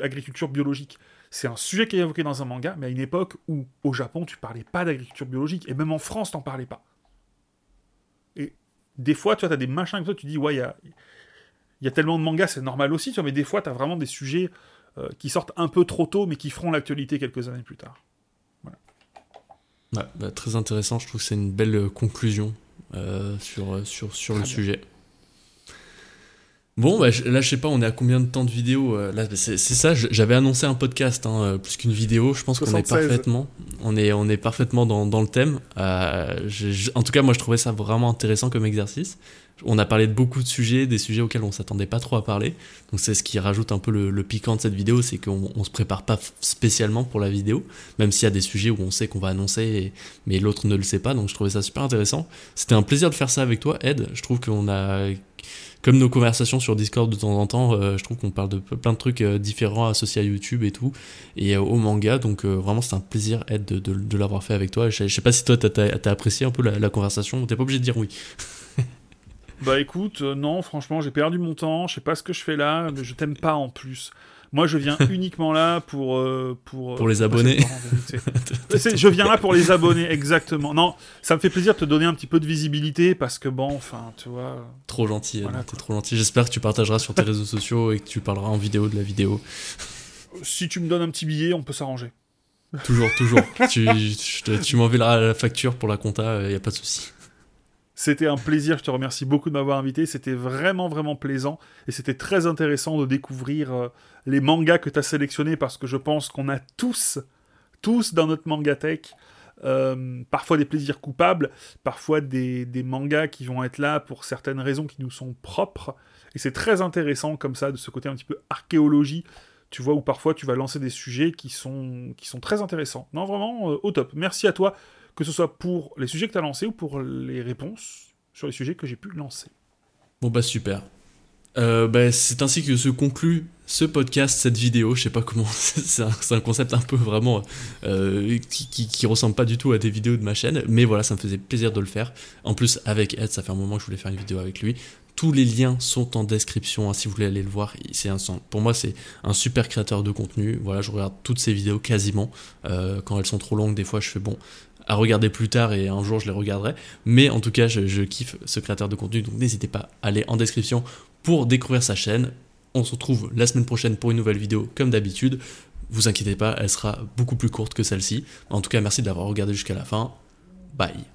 Speaker 2: agriculture biologique. C'est un sujet qui est évoqué dans un manga, mais à une époque où, au Japon, tu parlais pas d'agriculture biologique, et même en France, t'en parlais pas des fois, tu vois, as des machins comme ça, tu dis, ouais, il y a, il y a tellement de mangas, c'est normal aussi, tu vois, mais des fois, tu as vraiment des sujets euh, qui sortent un peu trop tôt, mais qui feront l'actualité quelques années plus tard.
Speaker 1: Ouais, bah, très intéressant, je trouve que c'est une belle euh, conclusion euh, sur, sur, sur le
Speaker 2: bien.
Speaker 1: sujet. Bon, bah, là je sais pas, on est à combien de temps de vidéo euh, Là, c'est ça, j'avais annoncé un podcast hein, euh, plus qu'une vidéo. Je pense qu'on est
Speaker 2: 76.
Speaker 1: parfaitement, on est, on est parfaitement dans, dans le thème. Euh, je- en tout cas, moi je trouvais ça vraiment intéressant comme exercice. On a parlé de beaucoup de sujets, des sujets auxquels on s'attendait pas trop à parler. Donc c'est ce qui rajoute un peu le, piquant de cette vidéo, c'est qu'on on se prépare pas spécialement pour la vidéo, même s'il y a des sujets où on sait qu'on va annoncer, mais l'autre ne le sait pas. Donc je trouvais ça super intéressant. C'était un plaisir de faire ça avec toi, Ed. Je trouve qu'on a comme nos conversations sur Discord de temps en temps, euh, je trouve qu'on parle de plein de trucs euh, différents associés à YouTube et tout, et euh, au manga. Donc vraiment, c'est un plaisir, Ed, de, l'avoir fait avec toi. Je, sais pas si toi, t'as as, apprécié un peu la, la conversation. T'es pas obligé de dire oui.
Speaker 2: Bah écoute, euh, non, franchement, j'ai perdu mon temps, je sais pas ce que je fais là, mais je t'aime pas en plus. Moi, je viens uniquement là pour. euh, pour, euh,
Speaker 1: Pour les abonnés.
Speaker 2: C'est- je viens là pour les abonnés, exactement. Non, ça me fait plaisir de te donner un petit peu de visibilité parce que bon, enfin, tu vois.
Speaker 1: Trop gentil.
Speaker 2: Voilà,
Speaker 1: T'es
Speaker 2: quoi.
Speaker 1: trop gentil. J'espère que tu partageras sur tes réseaux sociaux et que tu parleras en vidéo de la vidéo.
Speaker 2: Si tu me donnes un petit billet, on peut s'arranger.
Speaker 1: Toujours, toujours. tu je te- tu m'enverras la facture pour la compta, il y a pas de souci.
Speaker 2: C'était un plaisir, je te remercie beaucoup de m'avoir invité, c'était vraiment vraiment plaisant et c'était très intéressant de découvrir euh, les mangas que tu as sélectionnés parce que je pense qu'on a tous, tous dans notre mangatech, euh, parfois des plaisirs coupables, parfois des, des mangas qui vont être là pour certaines raisons qui nous sont propres et c'est très intéressant comme ça de ce côté un petit peu archéologie, tu vois, où parfois tu vas lancer des sujets qui sont, qui sont très intéressants. Non, vraiment, euh, au top. Merci à toi que ce soit pour les sujets que tu as lancés ou pour les réponses sur les sujets que j'ai pu lancer.
Speaker 1: Bon bah super. Euh, bah, c'est ainsi que se conclut ce podcast, cette vidéo. Je sais pas comment. c'est un, concept un peu vraiment euh, qui, qui, qui ressemble pas du tout à des vidéos de ma chaîne, mais voilà, ça me faisait plaisir de le faire. En plus, avec Ed, ça fait un moment que je voulais faire une vidéo avec lui. Tous les liens sont en description hein, si vous voulez aller le voir. C'est un, pour moi, c'est un super créateur de contenu. Voilà, je regarde toutes ses vidéos quasiment. Euh, quand elles sont trop longues, des fois, je fais bon à regarder plus tard et un jour je les regarderai. Mais en tout cas, je, kiffe ce créateur de contenu, donc n'hésitez pas à aller en description pour découvrir sa chaîne. On se retrouve la semaine prochaine pour une nouvelle vidéo comme d'habitude. Vous inquiétez pas, elle sera beaucoup plus courte que celle-ci. En tout cas, merci d'avoir regardé jusqu'à la fin. Bye.